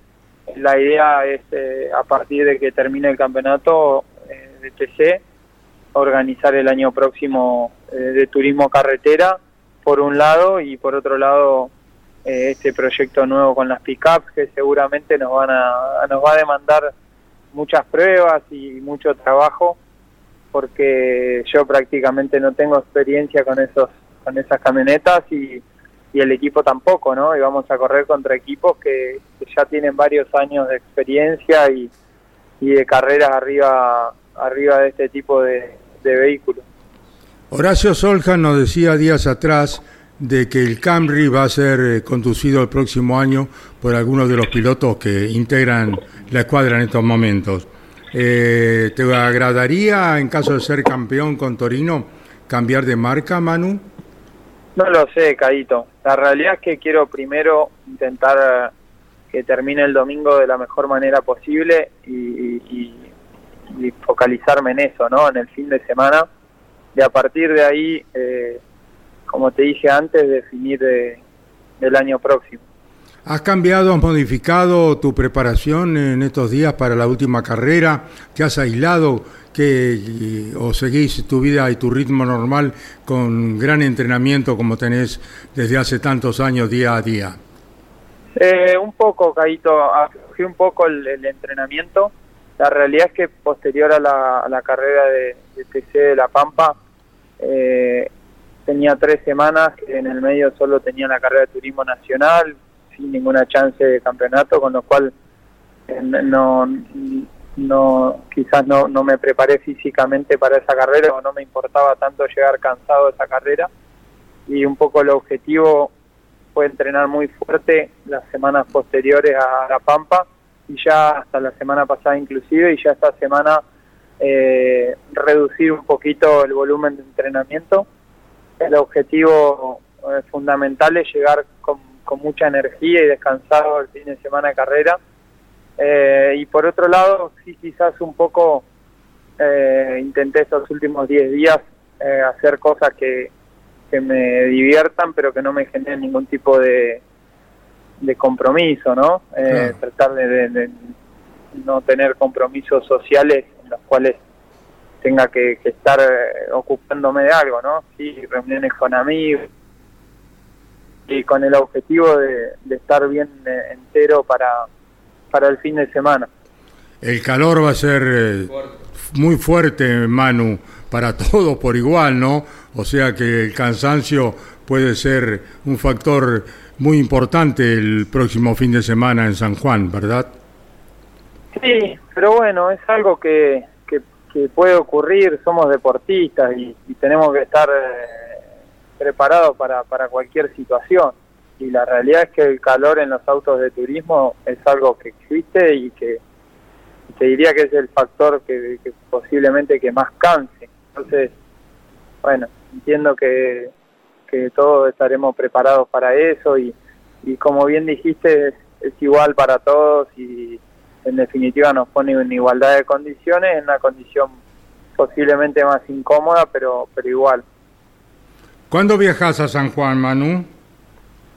la idea es, eh, a partir de que termine el campeonato eh, de TC, organizar el año próximo de turismo carretera, por un lado, y por otro lado, eh, este proyecto nuevo con las pickups que seguramente nos van a nos va a demandar muchas pruebas y mucho trabajo porque yo prácticamente no tengo experiencia con esos con esas camionetas y, y el equipo tampoco, ¿no? Y vamos a correr contra equipos que, ya tienen varios años de experiencia y, y de carreras arriba arriba de este tipo de, de vehículos. Horacio Solja nos decía días atrás de que el Camry va a ser eh, conducido el próximo año por algunos de los pilotos que integran la escuadra en estos momentos. Eh, ¿Te agradaría, en caso de ser campeón con Torino, cambiar de marca, Manu? No lo sé, Caito. La realidad es que quiero primero intentar eh, que termine el domingo de la mejor manera posible y, focalizarme en eso, ¿no? En el fin de semana. Y a partir de ahí como te dije antes, definir de, del año próximo. ¿Has cambiado, has modificado tu preparación en estos días para la última carrera? ¿Te has aislado que, o seguís tu vida y tu ritmo normal con gran entrenamiento como tenés desde hace tantos años día a día? Eh, un poco, Caito, fui un poco el, entrenamiento. La realidad es que posterior a la, carrera de, de, TC de La Pampa, eh, tenía tres semanas que en el medio solo tenía la carrera de turismo nacional, sin ninguna chance de campeonato, con lo cual eh, no, no quizás no, no me preparé físicamente para esa carrera o no me importaba tanto llegar cansado de esa carrera. Y un poco el objetivo fue entrenar muy fuerte las semanas posteriores a La Pampa y ya hasta la semana pasada inclusive y ya esta semana eh, reducir un poquito el volumen de entrenamiento el objetivo eh, fundamental es llegar con, mucha energía y descansado el fin de semana de carrera. Eh, y por otro lado, sí quizás un poco eh, intenté estos últimos 10 días hacer cosas que, me diviertan, pero que no me generen ningún tipo de, de compromiso, ¿no? Tratar de no tener compromisos sociales en los cuales tenga que, estar eh, ocupándome de algo, ¿no? Sí, reuniones con amigos y con el objetivo de, estar bien eh, entero para, para el fin de semana. El calor va a ser eh, muy fuerte, Manu, para todos por igual, ¿no? O sea que el cansancio puede ser un factor muy importante el próximo fin de semana en San Juan, ¿verdad? Sí, pero bueno, es algo que, que puede ocurrir, somos deportistas y, tenemos que estar eh, preparados para, para cualquier situación. Y la realidad es que el calor en los autos de turismo es algo que existe y que te diría que es el factor que, posiblemente que más canse. Entonces, bueno, entiendo que, que todos estaremos preparados para eso y, y como bien dijiste, es, es igual para todos y en definitiva nos pone en igualdad de condiciones, en una condición posiblemente más incómoda, pero, pero igual. ¿Cuándo viajas a San Juan, Manu?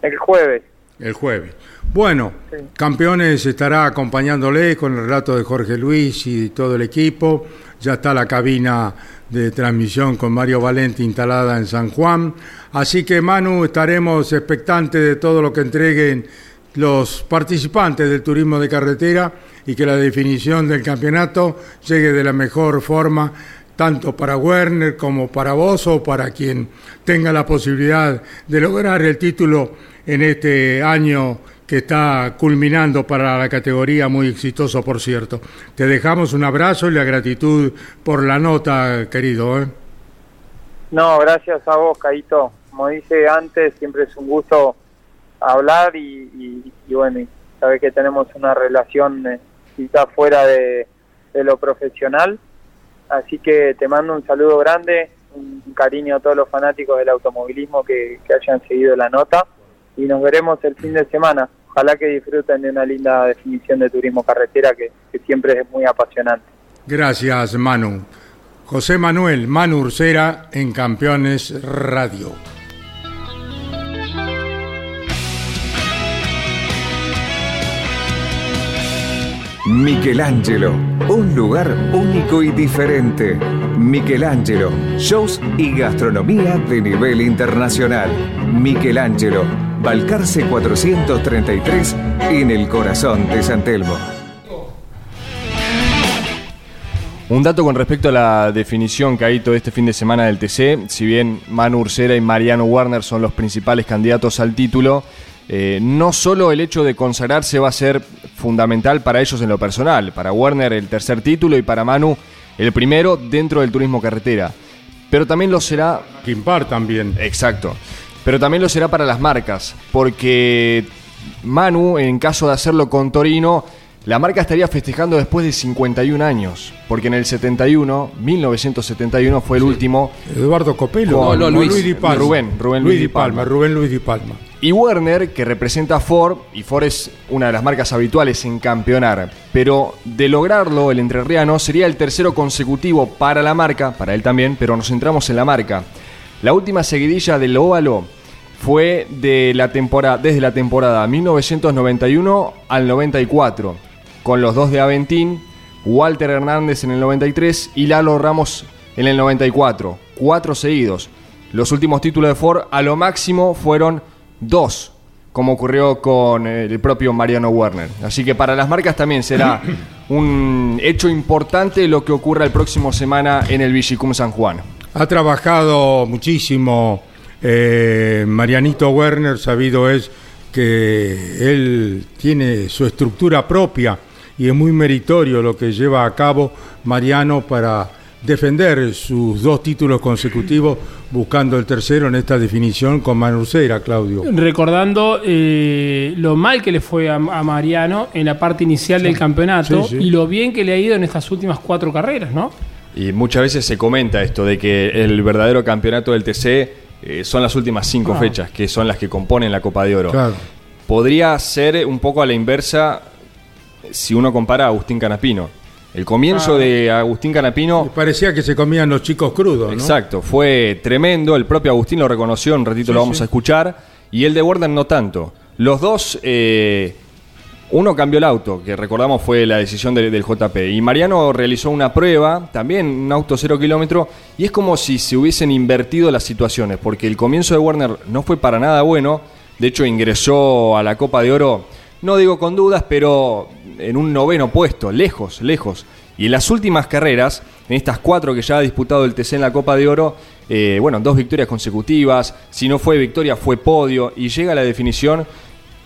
El jueves. El jueves. Bueno, Campeones estará acompañándole con el relato de Jorge Luis y todo el equipo. Ya está la cabina de transmisión con Mario Valente instalada en San Juan. Así que Manu, estaremos expectantes de todo lo que entreguen los participantes del turismo de carretera y que la definición del campeonato llegue de la mejor forma tanto para Werner como para vos o para quien tenga la posibilidad de lograr el título en este año que está culminando para la categoría, muy exitoso por cierto. Te dejamos un abrazo y la gratitud por la nota, querido. ¿eh? No, gracias a vos, Caito. Como dije antes, siempre es un gusto hablar y, bueno, sabes que tenemos una relación eh, quizá fuera de, lo profesional. Así que te mando un saludo grande, un, cariño a todos los fanáticos del automovilismo que hayan seguido la nota y nos veremos el fin de semana. Ojalá que disfruten de una linda definición de turismo carretera que, siempre es muy apasionante. Gracias, Manu. José Manuel Manu Ursera en Campeones Radio. Michelangelo, un lugar único y diferente. Michelangelo, shows y gastronomía de nivel internacional. Michelangelo, Balcarce 433 en el corazón de San Telmo. Un dato con respecto a la definición que hay todo este fin de semana del TC, si bien Manu Ursera y Mariano Warner son los principales candidatos al título, eh, no solo el hecho de consagrarse va a ser fundamental para ellos en lo personal, para Warner el tercer título y para Manu el primero dentro del turismo carretera, pero también lo será... Kimpar también. Exacto pero también lo será para las marcas, porque Manu, en caso de hacerlo con Torino, la marca estaría festejando después de 51 años, porque en el 71, 1971 fue el último. Eduardo Copelo, no, Luis, Di Palma. Rubén, Rubén Luis, Di Palma, Rubén Luis Di Palma. Y Werner, que representa a Ford, y Ford es una de las marcas habituales en campeonar, pero de lograrlo el entrerriano sería el tercero consecutivo para la marca, para él también, pero nos centramos en la marca. La última seguidilla del óvalo fue de la temporada, desde la temporada 1991 al 94, con los dos de Aventín, Walter Hernández en el 93 y Lalo Ramos en el 94, cuatro seguidos. Los últimos títulos de Ford a lo máximo fueron dos, como ocurrió con el propio Mariano Werner. Así que para las marcas también será un hecho importante lo que ocurra el próximo semana en el Vigicum San Juan. Ha trabajado muchísimo eh, Marianito Werner, sabido es que él tiene su estructura propia y es muy meritorio lo que lleva a cabo Mariano para defender sus dos títulos consecutivos, buscando el tercero en esta definición con Manucera, Claudio. Recordando eh, lo mal que le fue a, Mariano en la parte inicial del campeonato y lo bien que le ha ido en estas últimas cuatro carreras, ¿no? Y muchas veces se comenta esto de que el verdadero campeonato del TC eh, son las últimas cinco ah. fechas, que son las que componen la Copa de Oro. Podría ser un poco a la inversa si uno compara a Agustín Canapino. El comienzo ah. de Agustín Canapino. Parecía que se comían los chicos crudos. Exacto, fue tremendo. El propio Agustín lo reconoció, un ratito lo vamos a escuchar. Y el de Warden no tanto. Los dos eh, uno cambió el auto, que recordamos fue la decisión del, JP. Y Mariano realizó una prueba, también un auto cero kilómetro, y es como si se hubiesen invertido las situaciones, porque el comienzo de Werner no fue para nada bueno. De hecho, ingresó a la Copa de Oro, no digo con dudas, pero en un noveno puesto, lejos, lejos. Y en las últimas carreras, en estas cuatro que ya ha disputado el TC en la Copa de Oro, eh, bueno, dos victorias consecutivas, si no fue victoria fue podio, y llega a la definición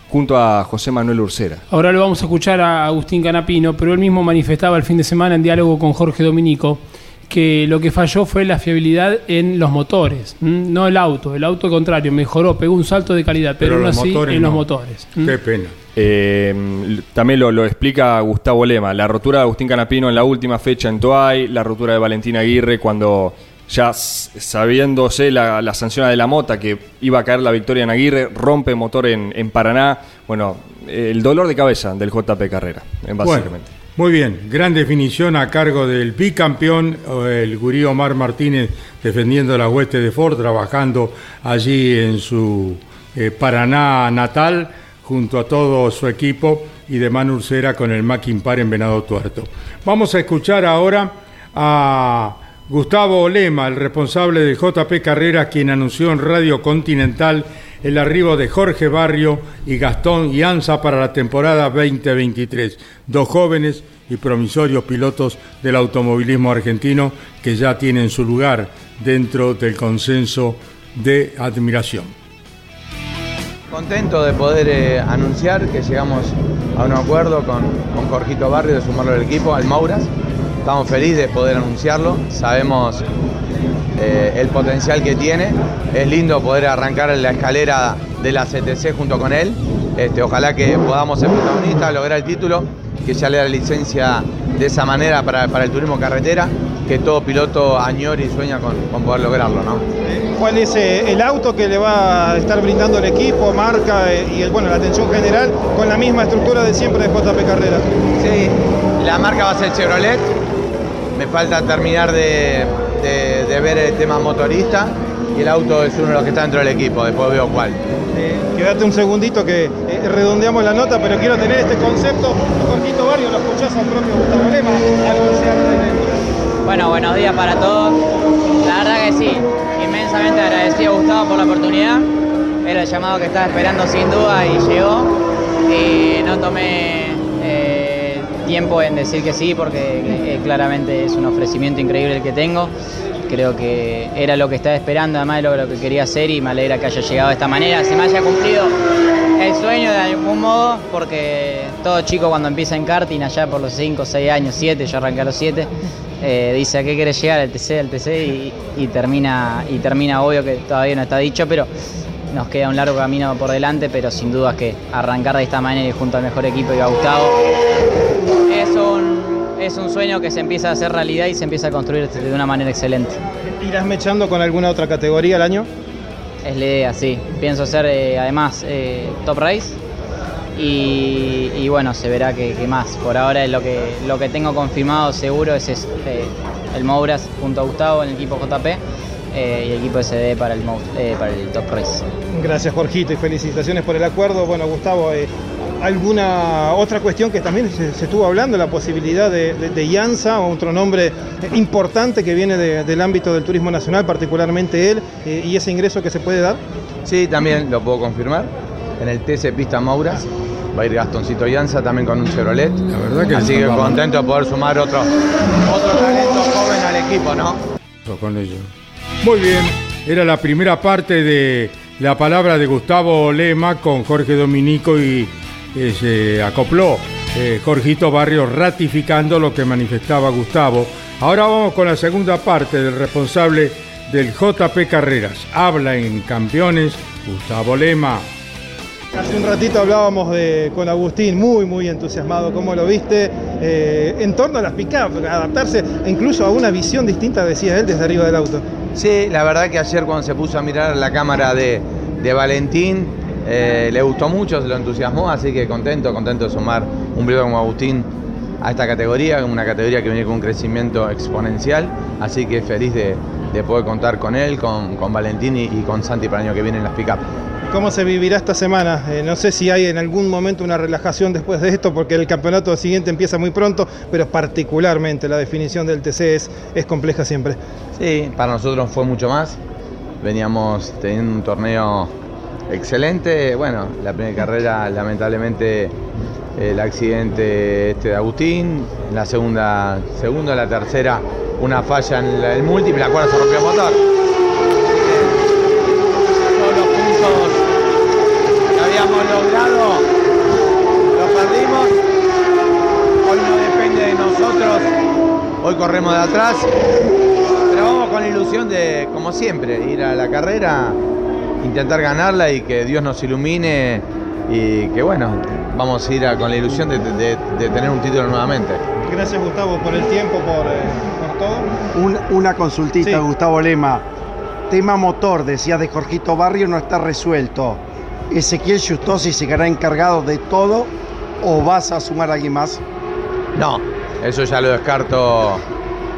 junto a José Manuel Ursera. Ahora lo vamos a escuchar a Agustín Canapino, pero él mismo manifestaba el fin de semana en diálogo con Jorge Dominico que lo que falló fue la fiabilidad en los motores, no el auto. El auto, al contrario, mejoró, pegó un salto de calidad, pero, aún así en los motores. Qué pena. Eh, también lo, explica Gustavo Lema, la rotura de Agustín Canapino en la última fecha en Toay, la rotura de Valentina Aguirre cuando ya sabiéndose la, la, sanción de la mota que iba a caer la victoria en Aguirre, rompe motor en, Paraná. Bueno, el dolor de cabeza del JP Carrera, básicamente. muy bien, gran definición a cargo del bicampeón, el gurí Omar Martínez, defendiendo la hueste de Ford, trabajando allí en su eh, Paraná natal junto a todo su equipo y de Manu Ursera con el Mackin Par en Venado Tuerto. Vamos a escuchar ahora a Gustavo Olema, el responsable del JP Carreras, quien anunció en Radio Continental el arribo de Jorge Barrio y Gastón Ianza para la temporada 2023. Dos jóvenes y promisorios pilotos del automovilismo argentino que ya tienen su lugar dentro del consenso de admiración. Contento de poder eh, anunciar que llegamos a un acuerdo con, con Jorgito Barrio de sumarlo al equipo, al Mauras. Estamos felices de poder anunciarlo. Sabemos eh, el potencial que tiene. Es lindo poder arrancar la escalera de la CTC junto con él. Este, ojalá que podamos ser protagonistas, lograr el título, que ya le da licencia de esa manera para, el turismo carretera, que todo piloto añora y sueña con, poder lograrlo. ¿no? ¿Cuál es eh, el auto que le va a estar brindando el equipo, marca eh, y bueno, la atención general con la misma estructura de siempre de JP Carrera? Sí, la marca va a ser Chevrolet. Me falta terminar de, de, ver el tema motorista y el auto es uno de los que está dentro del equipo, después veo cuál. Eh, quédate un segundito que eh, redondeamos la nota, pero quiero tener este concepto. Jorgito Barrio, lo escuchás al propio Gustavo Lema. Bueno, buenos días para todos. La verdad que sí, inmensamente agradecido Gustavo por la oportunidad. Era el llamado que estaba esperando sin duda y llegó. Y no tomé tiempo en decir que sí porque eh, claramente es un ofrecimiento increíble el que tengo. Creo que era lo que estaba esperando, además de lo, que quería hacer y me alegra que haya llegado de esta manera, se me haya cumplido el sueño de algún modo, porque todo chico cuando empieza en karting allá por los 5, 6 años, 7, yo arranqué a los 7, eh, dice a qué quiere llegar, al TC, al TC y, termina, y termina obvio que todavía no está dicho, pero nos queda un largo camino por delante, pero sin duda que arrancar de esta manera y junto al mejor equipo y a Gustavo es un, es un sueño que se empieza a hacer realidad y se empieza a construir de una manera excelente. ¿Irás mechando con alguna otra categoría el año? Es la idea, sí. Pienso ser eh, además eh, top race y, bueno, se verá que, más. Por ahora lo que, lo que tengo confirmado seguro es, eh, el Mouras junto a Gustavo en el equipo JP eh, y equipo SD para el, eh, para el Top Race. Gracias Jorgito y felicitaciones por el acuerdo. Bueno Gustavo, eh, ¿alguna otra cuestión que también se, estuvo hablando? La posibilidad de, de, Yanza, otro nombre importante que viene del ámbito del turismo nacional, particularmente él, y ese ingreso que se puede dar. Sí, también lo puedo confirmar. En el TC Pista Mauras va a ir Gastoncito Yanza también con un Chevrolet. La verdad que Así que contento de poder sumar otro, otro talento joven al equipo, ¿no? Con ellos. Muy bien, era la primera parte de la palabra de Gustavo Lema con Jorge Dominico y eh, se acopló eh, Jorgito Barrio ratificando lo que manifestaba Gustavo. Ahora vamos con la segunda parte del responsable del JP Carreras. Habla en campeones Gustavo Lema. Hace un ratito hablábamos de, con Agustín, muy, muy entusiasmado, ¿cómo lo viste? Eh, en torno a las pick adaptarse incluso a una visión distinta, decía él, desde arriba del auto. Sí, la verdad que ayer cuando se puso a mirar la cámara de, Valentín, eh, le gustó mucho, se lo entusiasmó, así que contento, contento de sumar un piloto como Agustín a esta categoría, una categoría que viene con un crecimiento exponencial, así que feliz de, poder contar con él, con, Valentín y, con Santi para el año que viene en las pick-up. ¿Cómo se vivirá esta semana? Eh, no sé si hay en algún momento una relajación después de esto, porque el campeonato siguiente empieza muy pronto, pero particularmente la definición del TC es, compleja siempre. Sí, para nosotros fue mucho más. Veníamos teniendo un torneo excelente. Bueno, la primera carrera, lamentablemente, el accidente este de Agustín. La segunda, segunda, la tercera, una falla en el múltiple, la cual se rompió el motor. logrado, lo perdimos. Hoy no depende de nosotros, hoy corremos de atrás. Pero vamos con la ilusión de, como siempre, ir a la carrera, intentar ganarla y que Dios nos ilumine y que bueno, vamos a ir con la ilusión de, tener un título nuevamente. Gracias Gustavo por el tiempo, por, eh, todo. una consultita, Gustavo Lema. Tema motor, decía de Jorgito Barrio, no está resuelto. Ezequiel Justosi se quedará encargado de todo o vas a sumar a alguien más? No, eso ya lo descarto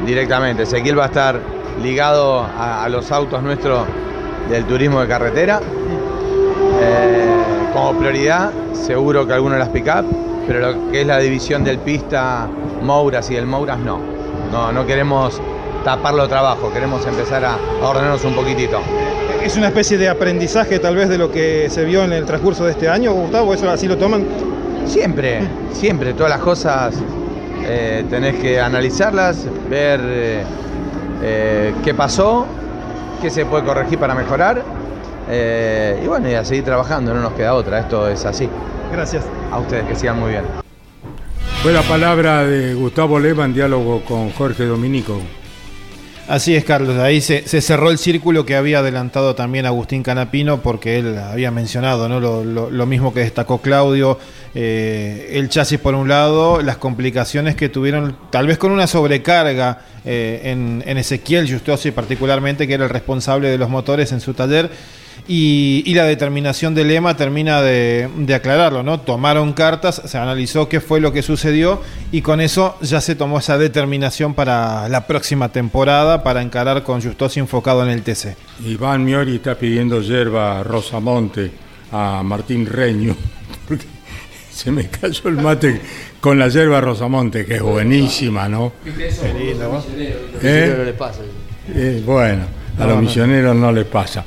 directamente. Ezequiel va a estar ligado a, los autos nuestros del turismo de carretera. Eh, como prioridad, seguro que alguno las pick-up, pero lo que es la división del pista Mouras y del Mouras no. No, no queremos taparlo trabajo, queremos empezar a, a ordenarnos un poquitito. ¿Es una especie de aprendizaje tal vez de lo que se vio en el transcurso de este año, Gustavo? ¿Eso así lo toman? Siempre, siempre, todas las cosas eh, tenés que analizarlas, ver eh, eh, qué pasó, qué se puede corregir para mejorar. eh, y bueno, y a seguir trabajando, no nos queda otra, esto es así. Gracias. A ustedes, que sigan muy bien. Fue la palabra de Gustavo Leva en diálogo con Jorge Dominico. Así es, Carlos. Ahí se, cerró el círculo que había adelantado también Agustín Canapino, porque él había mencionado ¿no? lo, mismo que destacó Claudio, eh, el chasis por un lado, las complicaciones que tuvieron, tal vez con una sobrecarga eh, en, en Ezequiel Justosi particularmente, que era el responsable de los motores en su taller. Y, y la determinación de Lema termina de, de aclararlo, ¿no? Tomaron cartas, se analizó qué fue lo que sucedió y con eso ya se tomó esa determinación para la próxima temporada para encarar con Justosi enfocado en el TC. Iván Miori está pidiendo yerba Rosamonte a Martín Reño. porque Se me cayó el mate con la yerba Rosamonte, que es buenísima, ¿no? ¿Eh? no le pasa. Eh, bueno, a los misioneros no les pasa.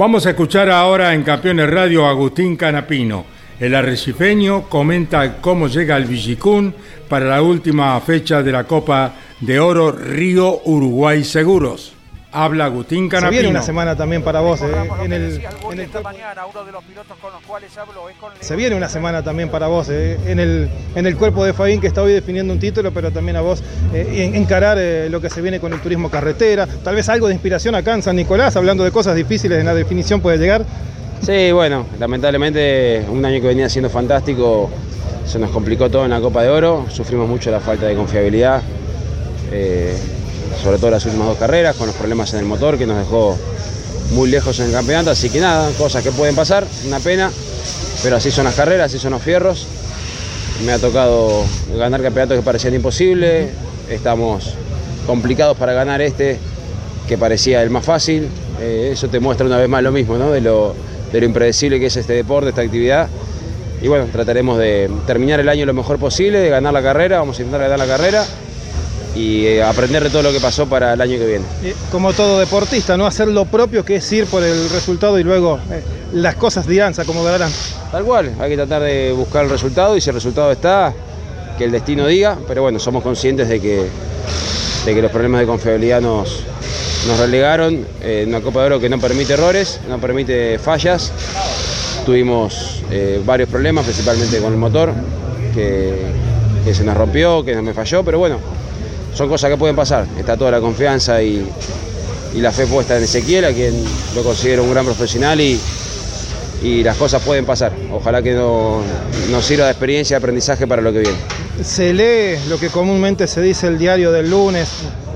Vamos a escuchar ahora en Campeones Radio Agustín Canapino. El arrecifeño comenta cómo llega el Villicún para la última fecha de la Copa de Oro Río Uruguay Seguros. Habla Agustín Se Canapino. viene una semana también para vos. eh, en el, en el- se viene una semana también para vos eh, en, el, en el cuerpo de Fabián que está hoy definiendo un título, pero también a vos eh, en- encarar eh, lo que se viene con el turismo carretera. Tal vez algo de inspiración acá en San Nicolás, hablando de cosas difíciles en la definición puede llegar. Sí, bueno, lamentablemente un año que venía siendo fantástico se nos complicó todo en la Copa de Oro, sufrimos mucho la falta de confiabilidad, eh, sobre todo las últimas dos carreras, con los problemas en el motor que nos dejó muy lejos en el campeonato, así que nada, cosas que pueden pasar, una pena, pero así son las carreras, así son los fierros. Me ha tocado ganar campeonatos que parecían imposibles, estamos complicados para ganar este que parecía el más fácil. Eh, eso te muestra una vez más lo mismo, ¿no? de, lo, de lo impredecible que es este deporte, esta actividad. Y bueno, trataremos de terminar el año lo mejor posible, de ganar la carrera, vamos a intentar ganar la carrera y eh, aprender de todo lo que pasó para el año que viene. Eh, como todo deportista, no hacer lo propio que es ir por el resultado y luego eh, las cosas dirán, se acomodarán. Tal cual, hay que tratar de buscar el resultado y si el resultado está, que el destino diga, pero bueno, somos conscientes de que, de que los problemas de confiabilidad nos, nos relegaron en una Copa de Oro que no permite errores, no permite fallas. Tuvimos eh, varios problemas, principalmente con el motor, que, que se nos rompió, que no me falló, pero bueno, son cosas que pueden pasar. Está toda la confianza y, y la fe puesta en Ezequiel, a quien lo considero un gran profesional y, y las cosas pueden pasar. Ojalá que no- nos sirva de experiencia y aprendizaje para lo que viene. Se lee lo que comúnmente se dice el diario del lunes,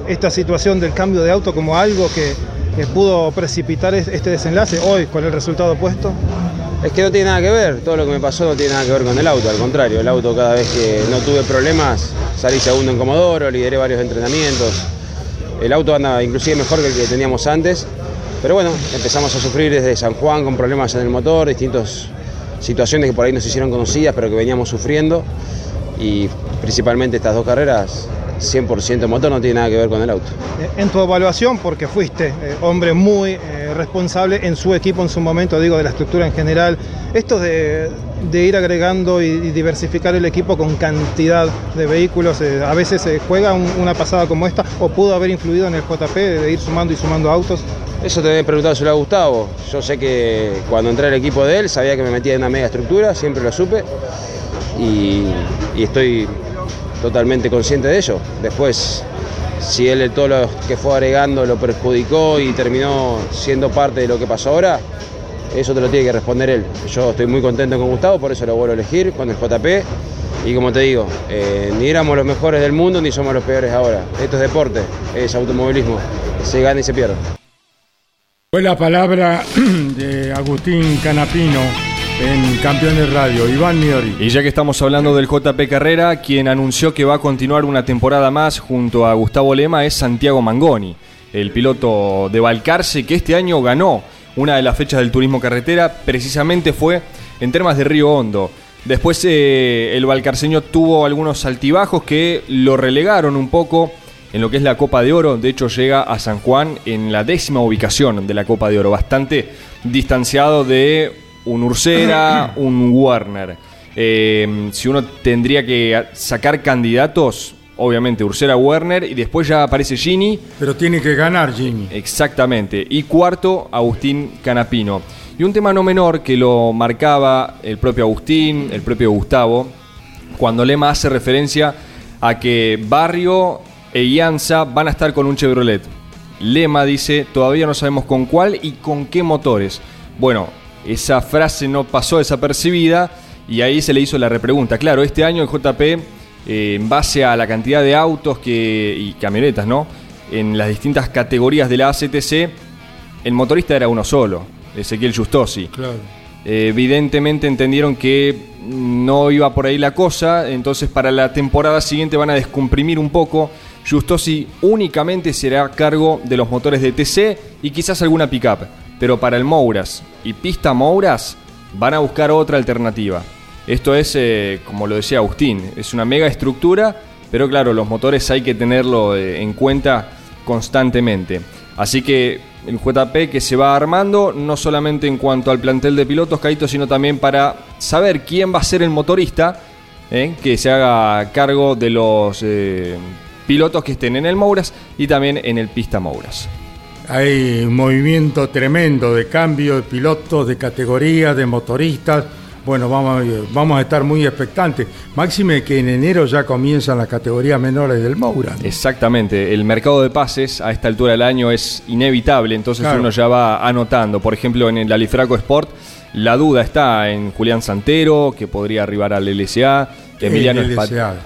esta situación del cambio de auto como algo que, que pudo precipitar es- este desenlace hoy con el resultado puesto. Es que no tiene nada que ver, todo lo que me pasó no tiene nada que ver con el auto, al contrario, el auto cada vez que no tuve problemas salí segundo en Comodoro, lideré varios entrenamientos. El auto anda inclusive mejor que el que teníamos antes, pero bueno, empezamos a sufrir desde San Juan con problemas en el motor, distintas situaciones que por ahí nos hicieron conocidas, pero que veníamos sufriendo. Y principalmente estas dos carreras, 100% motor no tiene nada que ver con el auto. Eh, En tu evaluación, porque fuiste eh, hombre muy eh, responsable en su equipo en su momento, digo, de la estructura en general, esto de, de ir agregando y, y diversificar el equipo con cantidad de vehículos, eh, a veces se juega un- una pasada como esta o pudo haber influido en el JP de ir sumando y sumando autos. Eso te debe preguntar a Gustavo. Yo sé que cuando entré al equipo de él sabía que me metía en una mega estructura, siempre lo supe y, y estoy totalmente consciente de ello. Después, si él todo lo que fue agregando lo perjudicó y terminó siendo parte de lo que pasó ahora, eso te lo tiene que responder él. Yo estoy muy contento con Gustavo, por eso lo vuelvo a elegir con el JP. Y como te digo, eh, ni éramos los mejores del mundo ni somos los peores ahora. Esto es deporte, es automovilismo. Se gana y se pierde. Fue la palabra de Agustín Canapino en Campeones Radio. Iván Miori. Y ya que estamos hablando del JP Carrera, quien anunció que va a continuar una temporada más junto a Gustavo Lema es Santiago Mangoni, el piloto de Balcarce que este año ganó una de las fechas del turismo carretera, precisamente fue en temas de Río Hondo. Después eh, el Valcarceño tuvo algunos altibajos que lo relegaron un poco en lo que es la Copa de Oro. De hecho, llega a San Juan en la décima ubicación de la Copa de Oro, bastante distanciado de un Ursera, un Warner. Eh, si uno tendría que sacar candidatos, obviamente Ursera Werner y después ya aparece Gini. Pero tiene que ganar Gini. Exactamente. Y cuarto, Agustín Canapino. Y un tema no menor que lo marcaba el propio Agustín, el propio Gustavo, cuando Lema hace referencia a que Barrio e Ianza van a estar con un Chevrolet. Lema dice, todavía no sabemos con cuál y con qué motores. Bueno, esa frase no pasó desapercibida y ahí se le hizo la repregunta. Claro, este año el JP, eh, en base a la cantidad de autos que, y camionetas, ¿no? En las distintas categorías de la ACTC, el motorista era uno solo. Ezequiel Justosi. evidentemente entendieron que no iba por ahí la cosa, entonces para la temporada siguiente van a descomprimir un poco. Justosi únicamente será a cargo de los motores de TC y quizás alguna pickup, pero para el Mouras y pista Mouras van a buscar otra alternativa. Esto es, eh, como lo decía Agustín, es una mega estructura, pero claro, los motores hay que tenerlo eh, en cuenta constantemente. Así que el JP que se va armando, no solamente en cuanto al plantel de pilotos, Caito, sino también para saber quién va a ser el motorista ¿eh? que se haga cargo de los pilotos que estén en el Mouras y también en el pista Mouras. Hay un movimiento tremendo de cambio de pilotos, de categorías, de motoristas bueno, vamos, vamos a estar muy expectantes. Máxime que en enero ya comienzan las categorías menores del Moura. Exactamente, el mercado de pases a esta altura del año es inevitable, entonces uno ya va anotando. Por ejemplo, en el Alifraco Sport, la duda está en Julián Santero, que podría arribar al LSA. Emiliano el,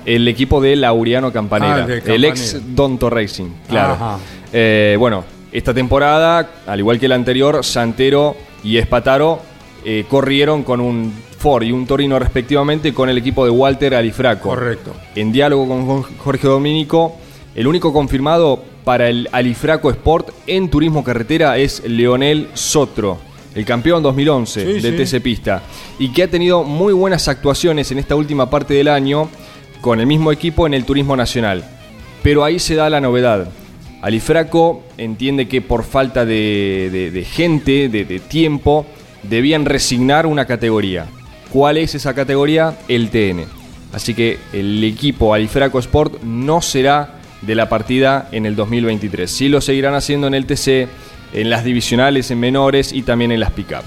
el equipo de Laureano Campanera, ah, el ex Donto Racing, claro. Eh, bueno, esta temporada, al igual que la anterior, Santero y Espataro eh, corrieron con un Ford y un Torino respectivamente con el equipo de Walter Alifraco. Correcto. En diálogo con Jorge Domínico, el único confirmado para el Alifraco Sport en turismo carretera es Leonel Sotro, el campeón 2011 de TC Pista, y que ha tenido muy buenas actuaciones en esta última parte del año con el mismo equipo en el turismo nacional. Pero ahí se da la novedad. Alifraco entiende que por falta de, gente, de tiempo, debían resignar una categoría. ¿Cuál es esa categoría? El TN. Así que el equipo Alifraco Sport no será de la partida en el 2023. Sí lo seguirán haciendo en el TC, en las divisionales, en menores y también en las pick-up.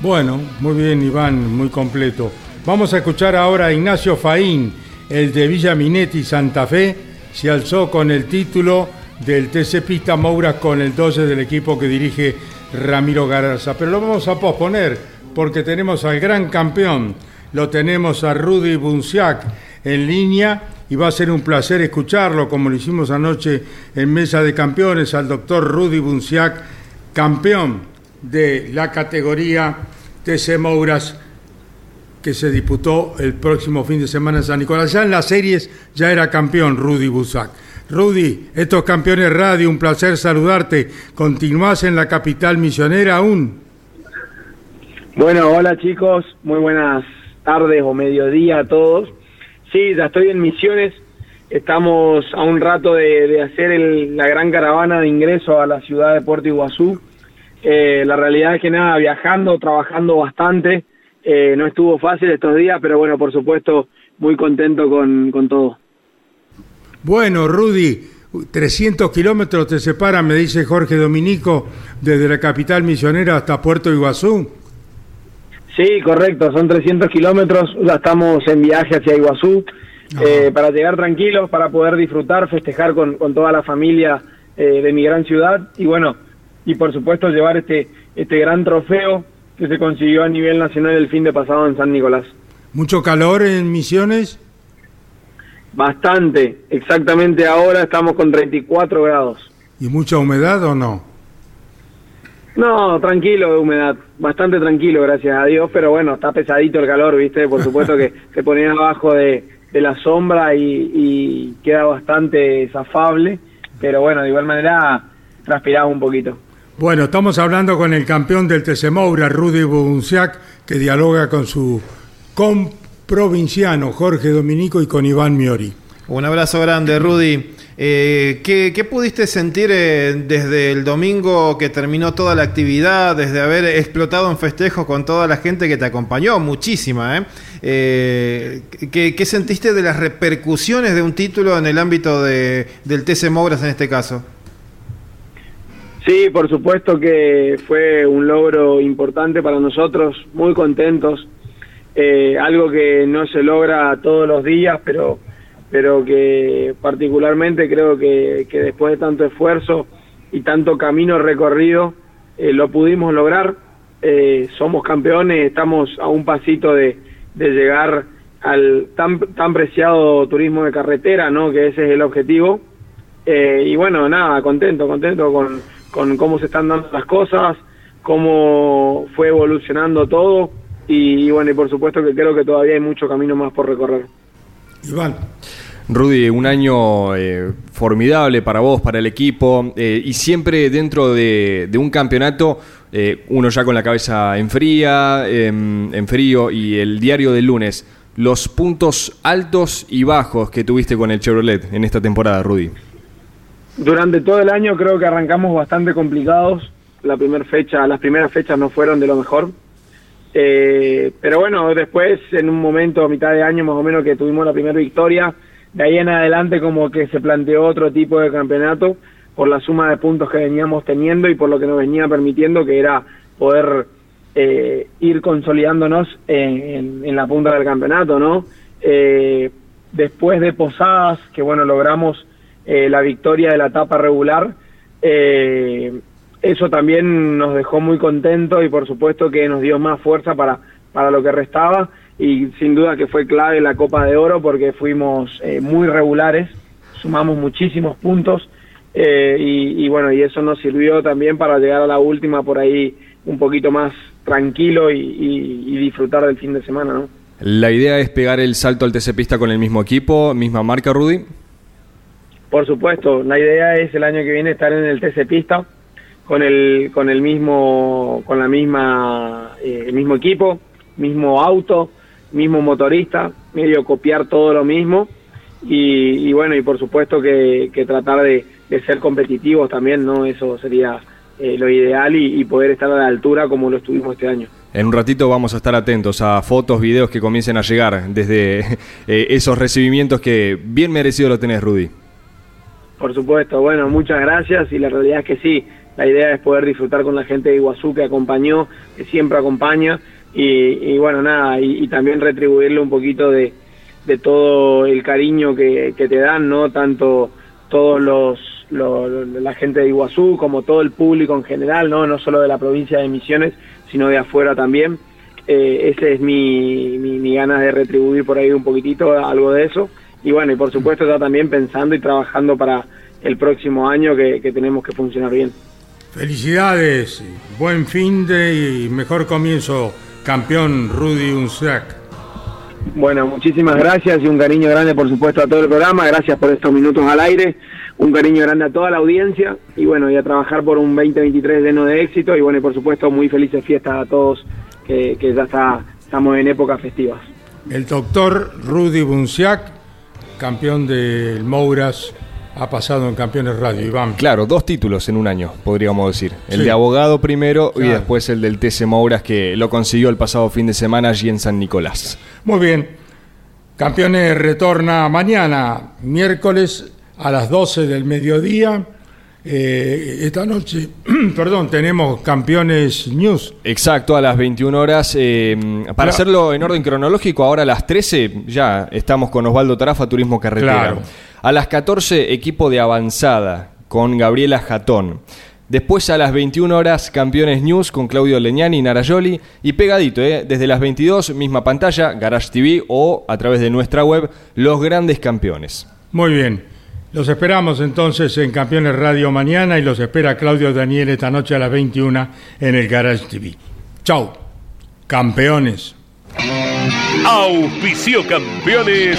Bueno, muy bien Iván, muy completo. Vamos a escuchar ahora a Ignacio Faín, el de Villa Minetti Santa Fe, se alzó con el título del TC Pista Moura con el 12 del equipo que dirige Ramiro Garza. Pero lo vamos a posponer porque tenemos al gran campeón, lo tenemos a Rudy Bunciac en línea y va a ser un placer escucharlo como lo hicimos anoche en Mesa de Campeones al doctor Rudy Bunciac, campeón de la categoría TC Mouras que se disputó el próximo fin de semana en San Nicolás. Ya en las series ya era campeón Rudy Bunciac. Rudy, estos campeones radio, un placer saludarte. ¿Continúas en la capital misionera aún? Bueno, hola chicos, muy buenas tardes o mediodía a todos. Sí, ya estoy en Misiones, estamos a un rato de, hacer la gran caravana de ingreso a la ciudad de Puerto Iguazú. Eh, la realidad es que nada, viajando, trabajando bastante, eh, no estuvo fácil estos días, pero bueno, por supuesto, muy contento con, con todo. Bueno, Rudy, 300 kilómetros te separan, me dice Jorge Dominico, desde la capital misionera hasta Puerto Iguazú. Sí, correcto, son 300 kilómetros, ya estamos en viaje hacia Iguazú, eh, para llegar tranquilos, para poder disfrutar, festejar con, toda la familia eh, de mi gran ciudad y bueno, y por supuesto llevar este, este gran trofeo que se consiguió a nivel nacional el fin de pasado en San Nicolás. ¿Mucho calor en Misiones? Bastante, exactamente ahora estamos con 34 grados. ¿Y mucha humedad o no? No, tranquilo de humedad, bastante tranquilo, gracias a Dios, pero bueno, está pesadito el calor, ¿viste? Por supuesto que se ponía abajo de, la sombra y, queda bastante zafable, pero bueno, de igual manera transpiraba un poquito. Bueno, estamos hablando con el campeón del TC Moura, Rudy Bunciac, que dialoga con su comprovinciano Jorge Dominico y con Iván Miori. Un abrazo grande, Rudy. Eh, ¿qué, qué pudiste sentir eh, desde el domingo que terminó toda la actividad, desde haber explotado en festejos con toda la gente que te acompañó? Muchísima, ¿eh? Eh, ¿qué, qué sentiste de las repercusiones de un título en el ámbito de, del TC Mogras en este caso? Sí, por supuesto que fue un logro importante para nosotros, muy contentos. Eh, algo que no se logra todos los días, pero, pero que particularmente creo que, que después de tanto esfuerzo y tanto camino recorrido, eh, lo pudimos lograr. Eh, somos campeones, estamos a un pasito de, de llegar al tan, tan preciado turismo de carretera, ¿no? que ese es el objetivo. Eh, y bueno, nada, contento, contento con, con cómo se están dando las cosas, cómo fue evolucionando todo y, y bueno, y por supuesto que creo que todavía hay mucho camino más por recorrer. Iván. Rudy, un año eh, formidable para vos, para el equipo, eh, y siempre dentro de, de un campeonato, eh, uno ya con la cabeza en fría, em, en frío, y el diario del lunes, los puntos altos y bajos que tuviste con el Chevrolet en esta temporada, Rudy. Durante todo el año creo que arrancamos bastante complicados. La primera fecha, las primeras fechas no fueron de lo mejor. Eh, pero bueno, después, en un momento, a mitad de año más o menos, que tuvimos la primera victoria, de ahí en adelante como que se planteó otro tipo de campeonato por la suma de puntos que veníamos teniendo y por lo que nos venía permitiendo, que era poder eh, ir consolidándonos en, la punta del campeonato, ¿no? Eh, después de Posadas, que bueno, logramos eh, la victoria de la etapa regular, eh, eso también nos dejó muy contentos y por supuesto que nos dio más fuerza para, para lo que restaba y sin duda que fue clave la Copa de Oro porque fuimos eh, muy regulares, sumamos muchísimos puntos eh, y, y, bueno, y eso nos sirvió también para llegar a la última por ahí un poquito más tranquilo y, y, y disfrutar del fin de semana, ¿no? La idea es pegar el salto al TC Pista con el mismo equipo, misma marca, Rudy. Por supuesto, la idea es el año que viene estar en el TC Pista con el con el mismo con la misma eh, el mismo equipo, mismo auto, mismo motorista, medio copiar todo lo mismo y, y bueno y por supuesto que, que tratar de, de, ser competitivos también, no eso sería eh, lo ideal y, y poder estar a la altura como lo estuvimos este año. En un ratito vamos a estar atentos a fotos, videos que comiencen a llegar desde eh, esos recibimientos que bien merecido lo tenés, Rudy. Por supuesto, bueno, muchas gracias y la realidad es que sí, la idea es poder disfrutar con la gente de Iguazú que acompañó, que siempre acompaña y, bueno, nada, y, también retribuirle un poquito de, todo el cariño que, te dan, ¿no? Tanto todos los, la gente de Iguazú como todo el público en general, ¿no? No solo de la provincia de Misiones, sino de afuera también. Eh, ese es mi, mi, mi ganas de retribuir por ahí un poquitito algo de eso. Y bueno, y por supuesto ya también pensando y trabajando para el próximo año que tenemos que funcionar bien. Felicidades, buen fin de y mejor comienzo, campeón Rudy Unzac. Bueno, muchísimas gracias y un cariño grande por supuesto a todo el programa, gracias por estos minutos al aire, un cariño grande a toda la audiencia y bueno, y a trabajar por un 2023 lleno de éxito y bueno, y por supuesto muy felices fiestas a todos que, que ya está, estamos en épocas festivas. El doctor Rudy Bunciac, campeón del Mouras ha pasado en Campeones Radio, Iván. Claro, dos títulos en un año, podríamos decir. El sí. de abogado primero claro. y después el del TC Mouras que lo consiguió el pasado fin de semana allí en San Nicolás. Muy bien. Campeones retorna mañana, miércoles a las 12 del mediodía. Eh, esta noche, perdón, tenemos Campeones News. Exacto, a las 21 horas. Eh, para claro. hacerlo en orden cronológico, ahora a las 13 ya estamos con Osvaldo Tarafa, Turismo Carretera. Claro. A las 14, equipo de avanzada con Gabriela Jatón. Después a las 21 horas, Campeones News con Claudio Leñani y Narayoli. Y pegadito, ¿eh? desde las 22, misma pantalla, Garage TV o a través de nuestra web, Los Grandes Campeones. Muy bien. Los esperamos entonces en Campeones Radio mañana y los espera Claudio Daniel esta noche a las 21 en el Garage TV. Chau, campeones. Auspicio Campeones.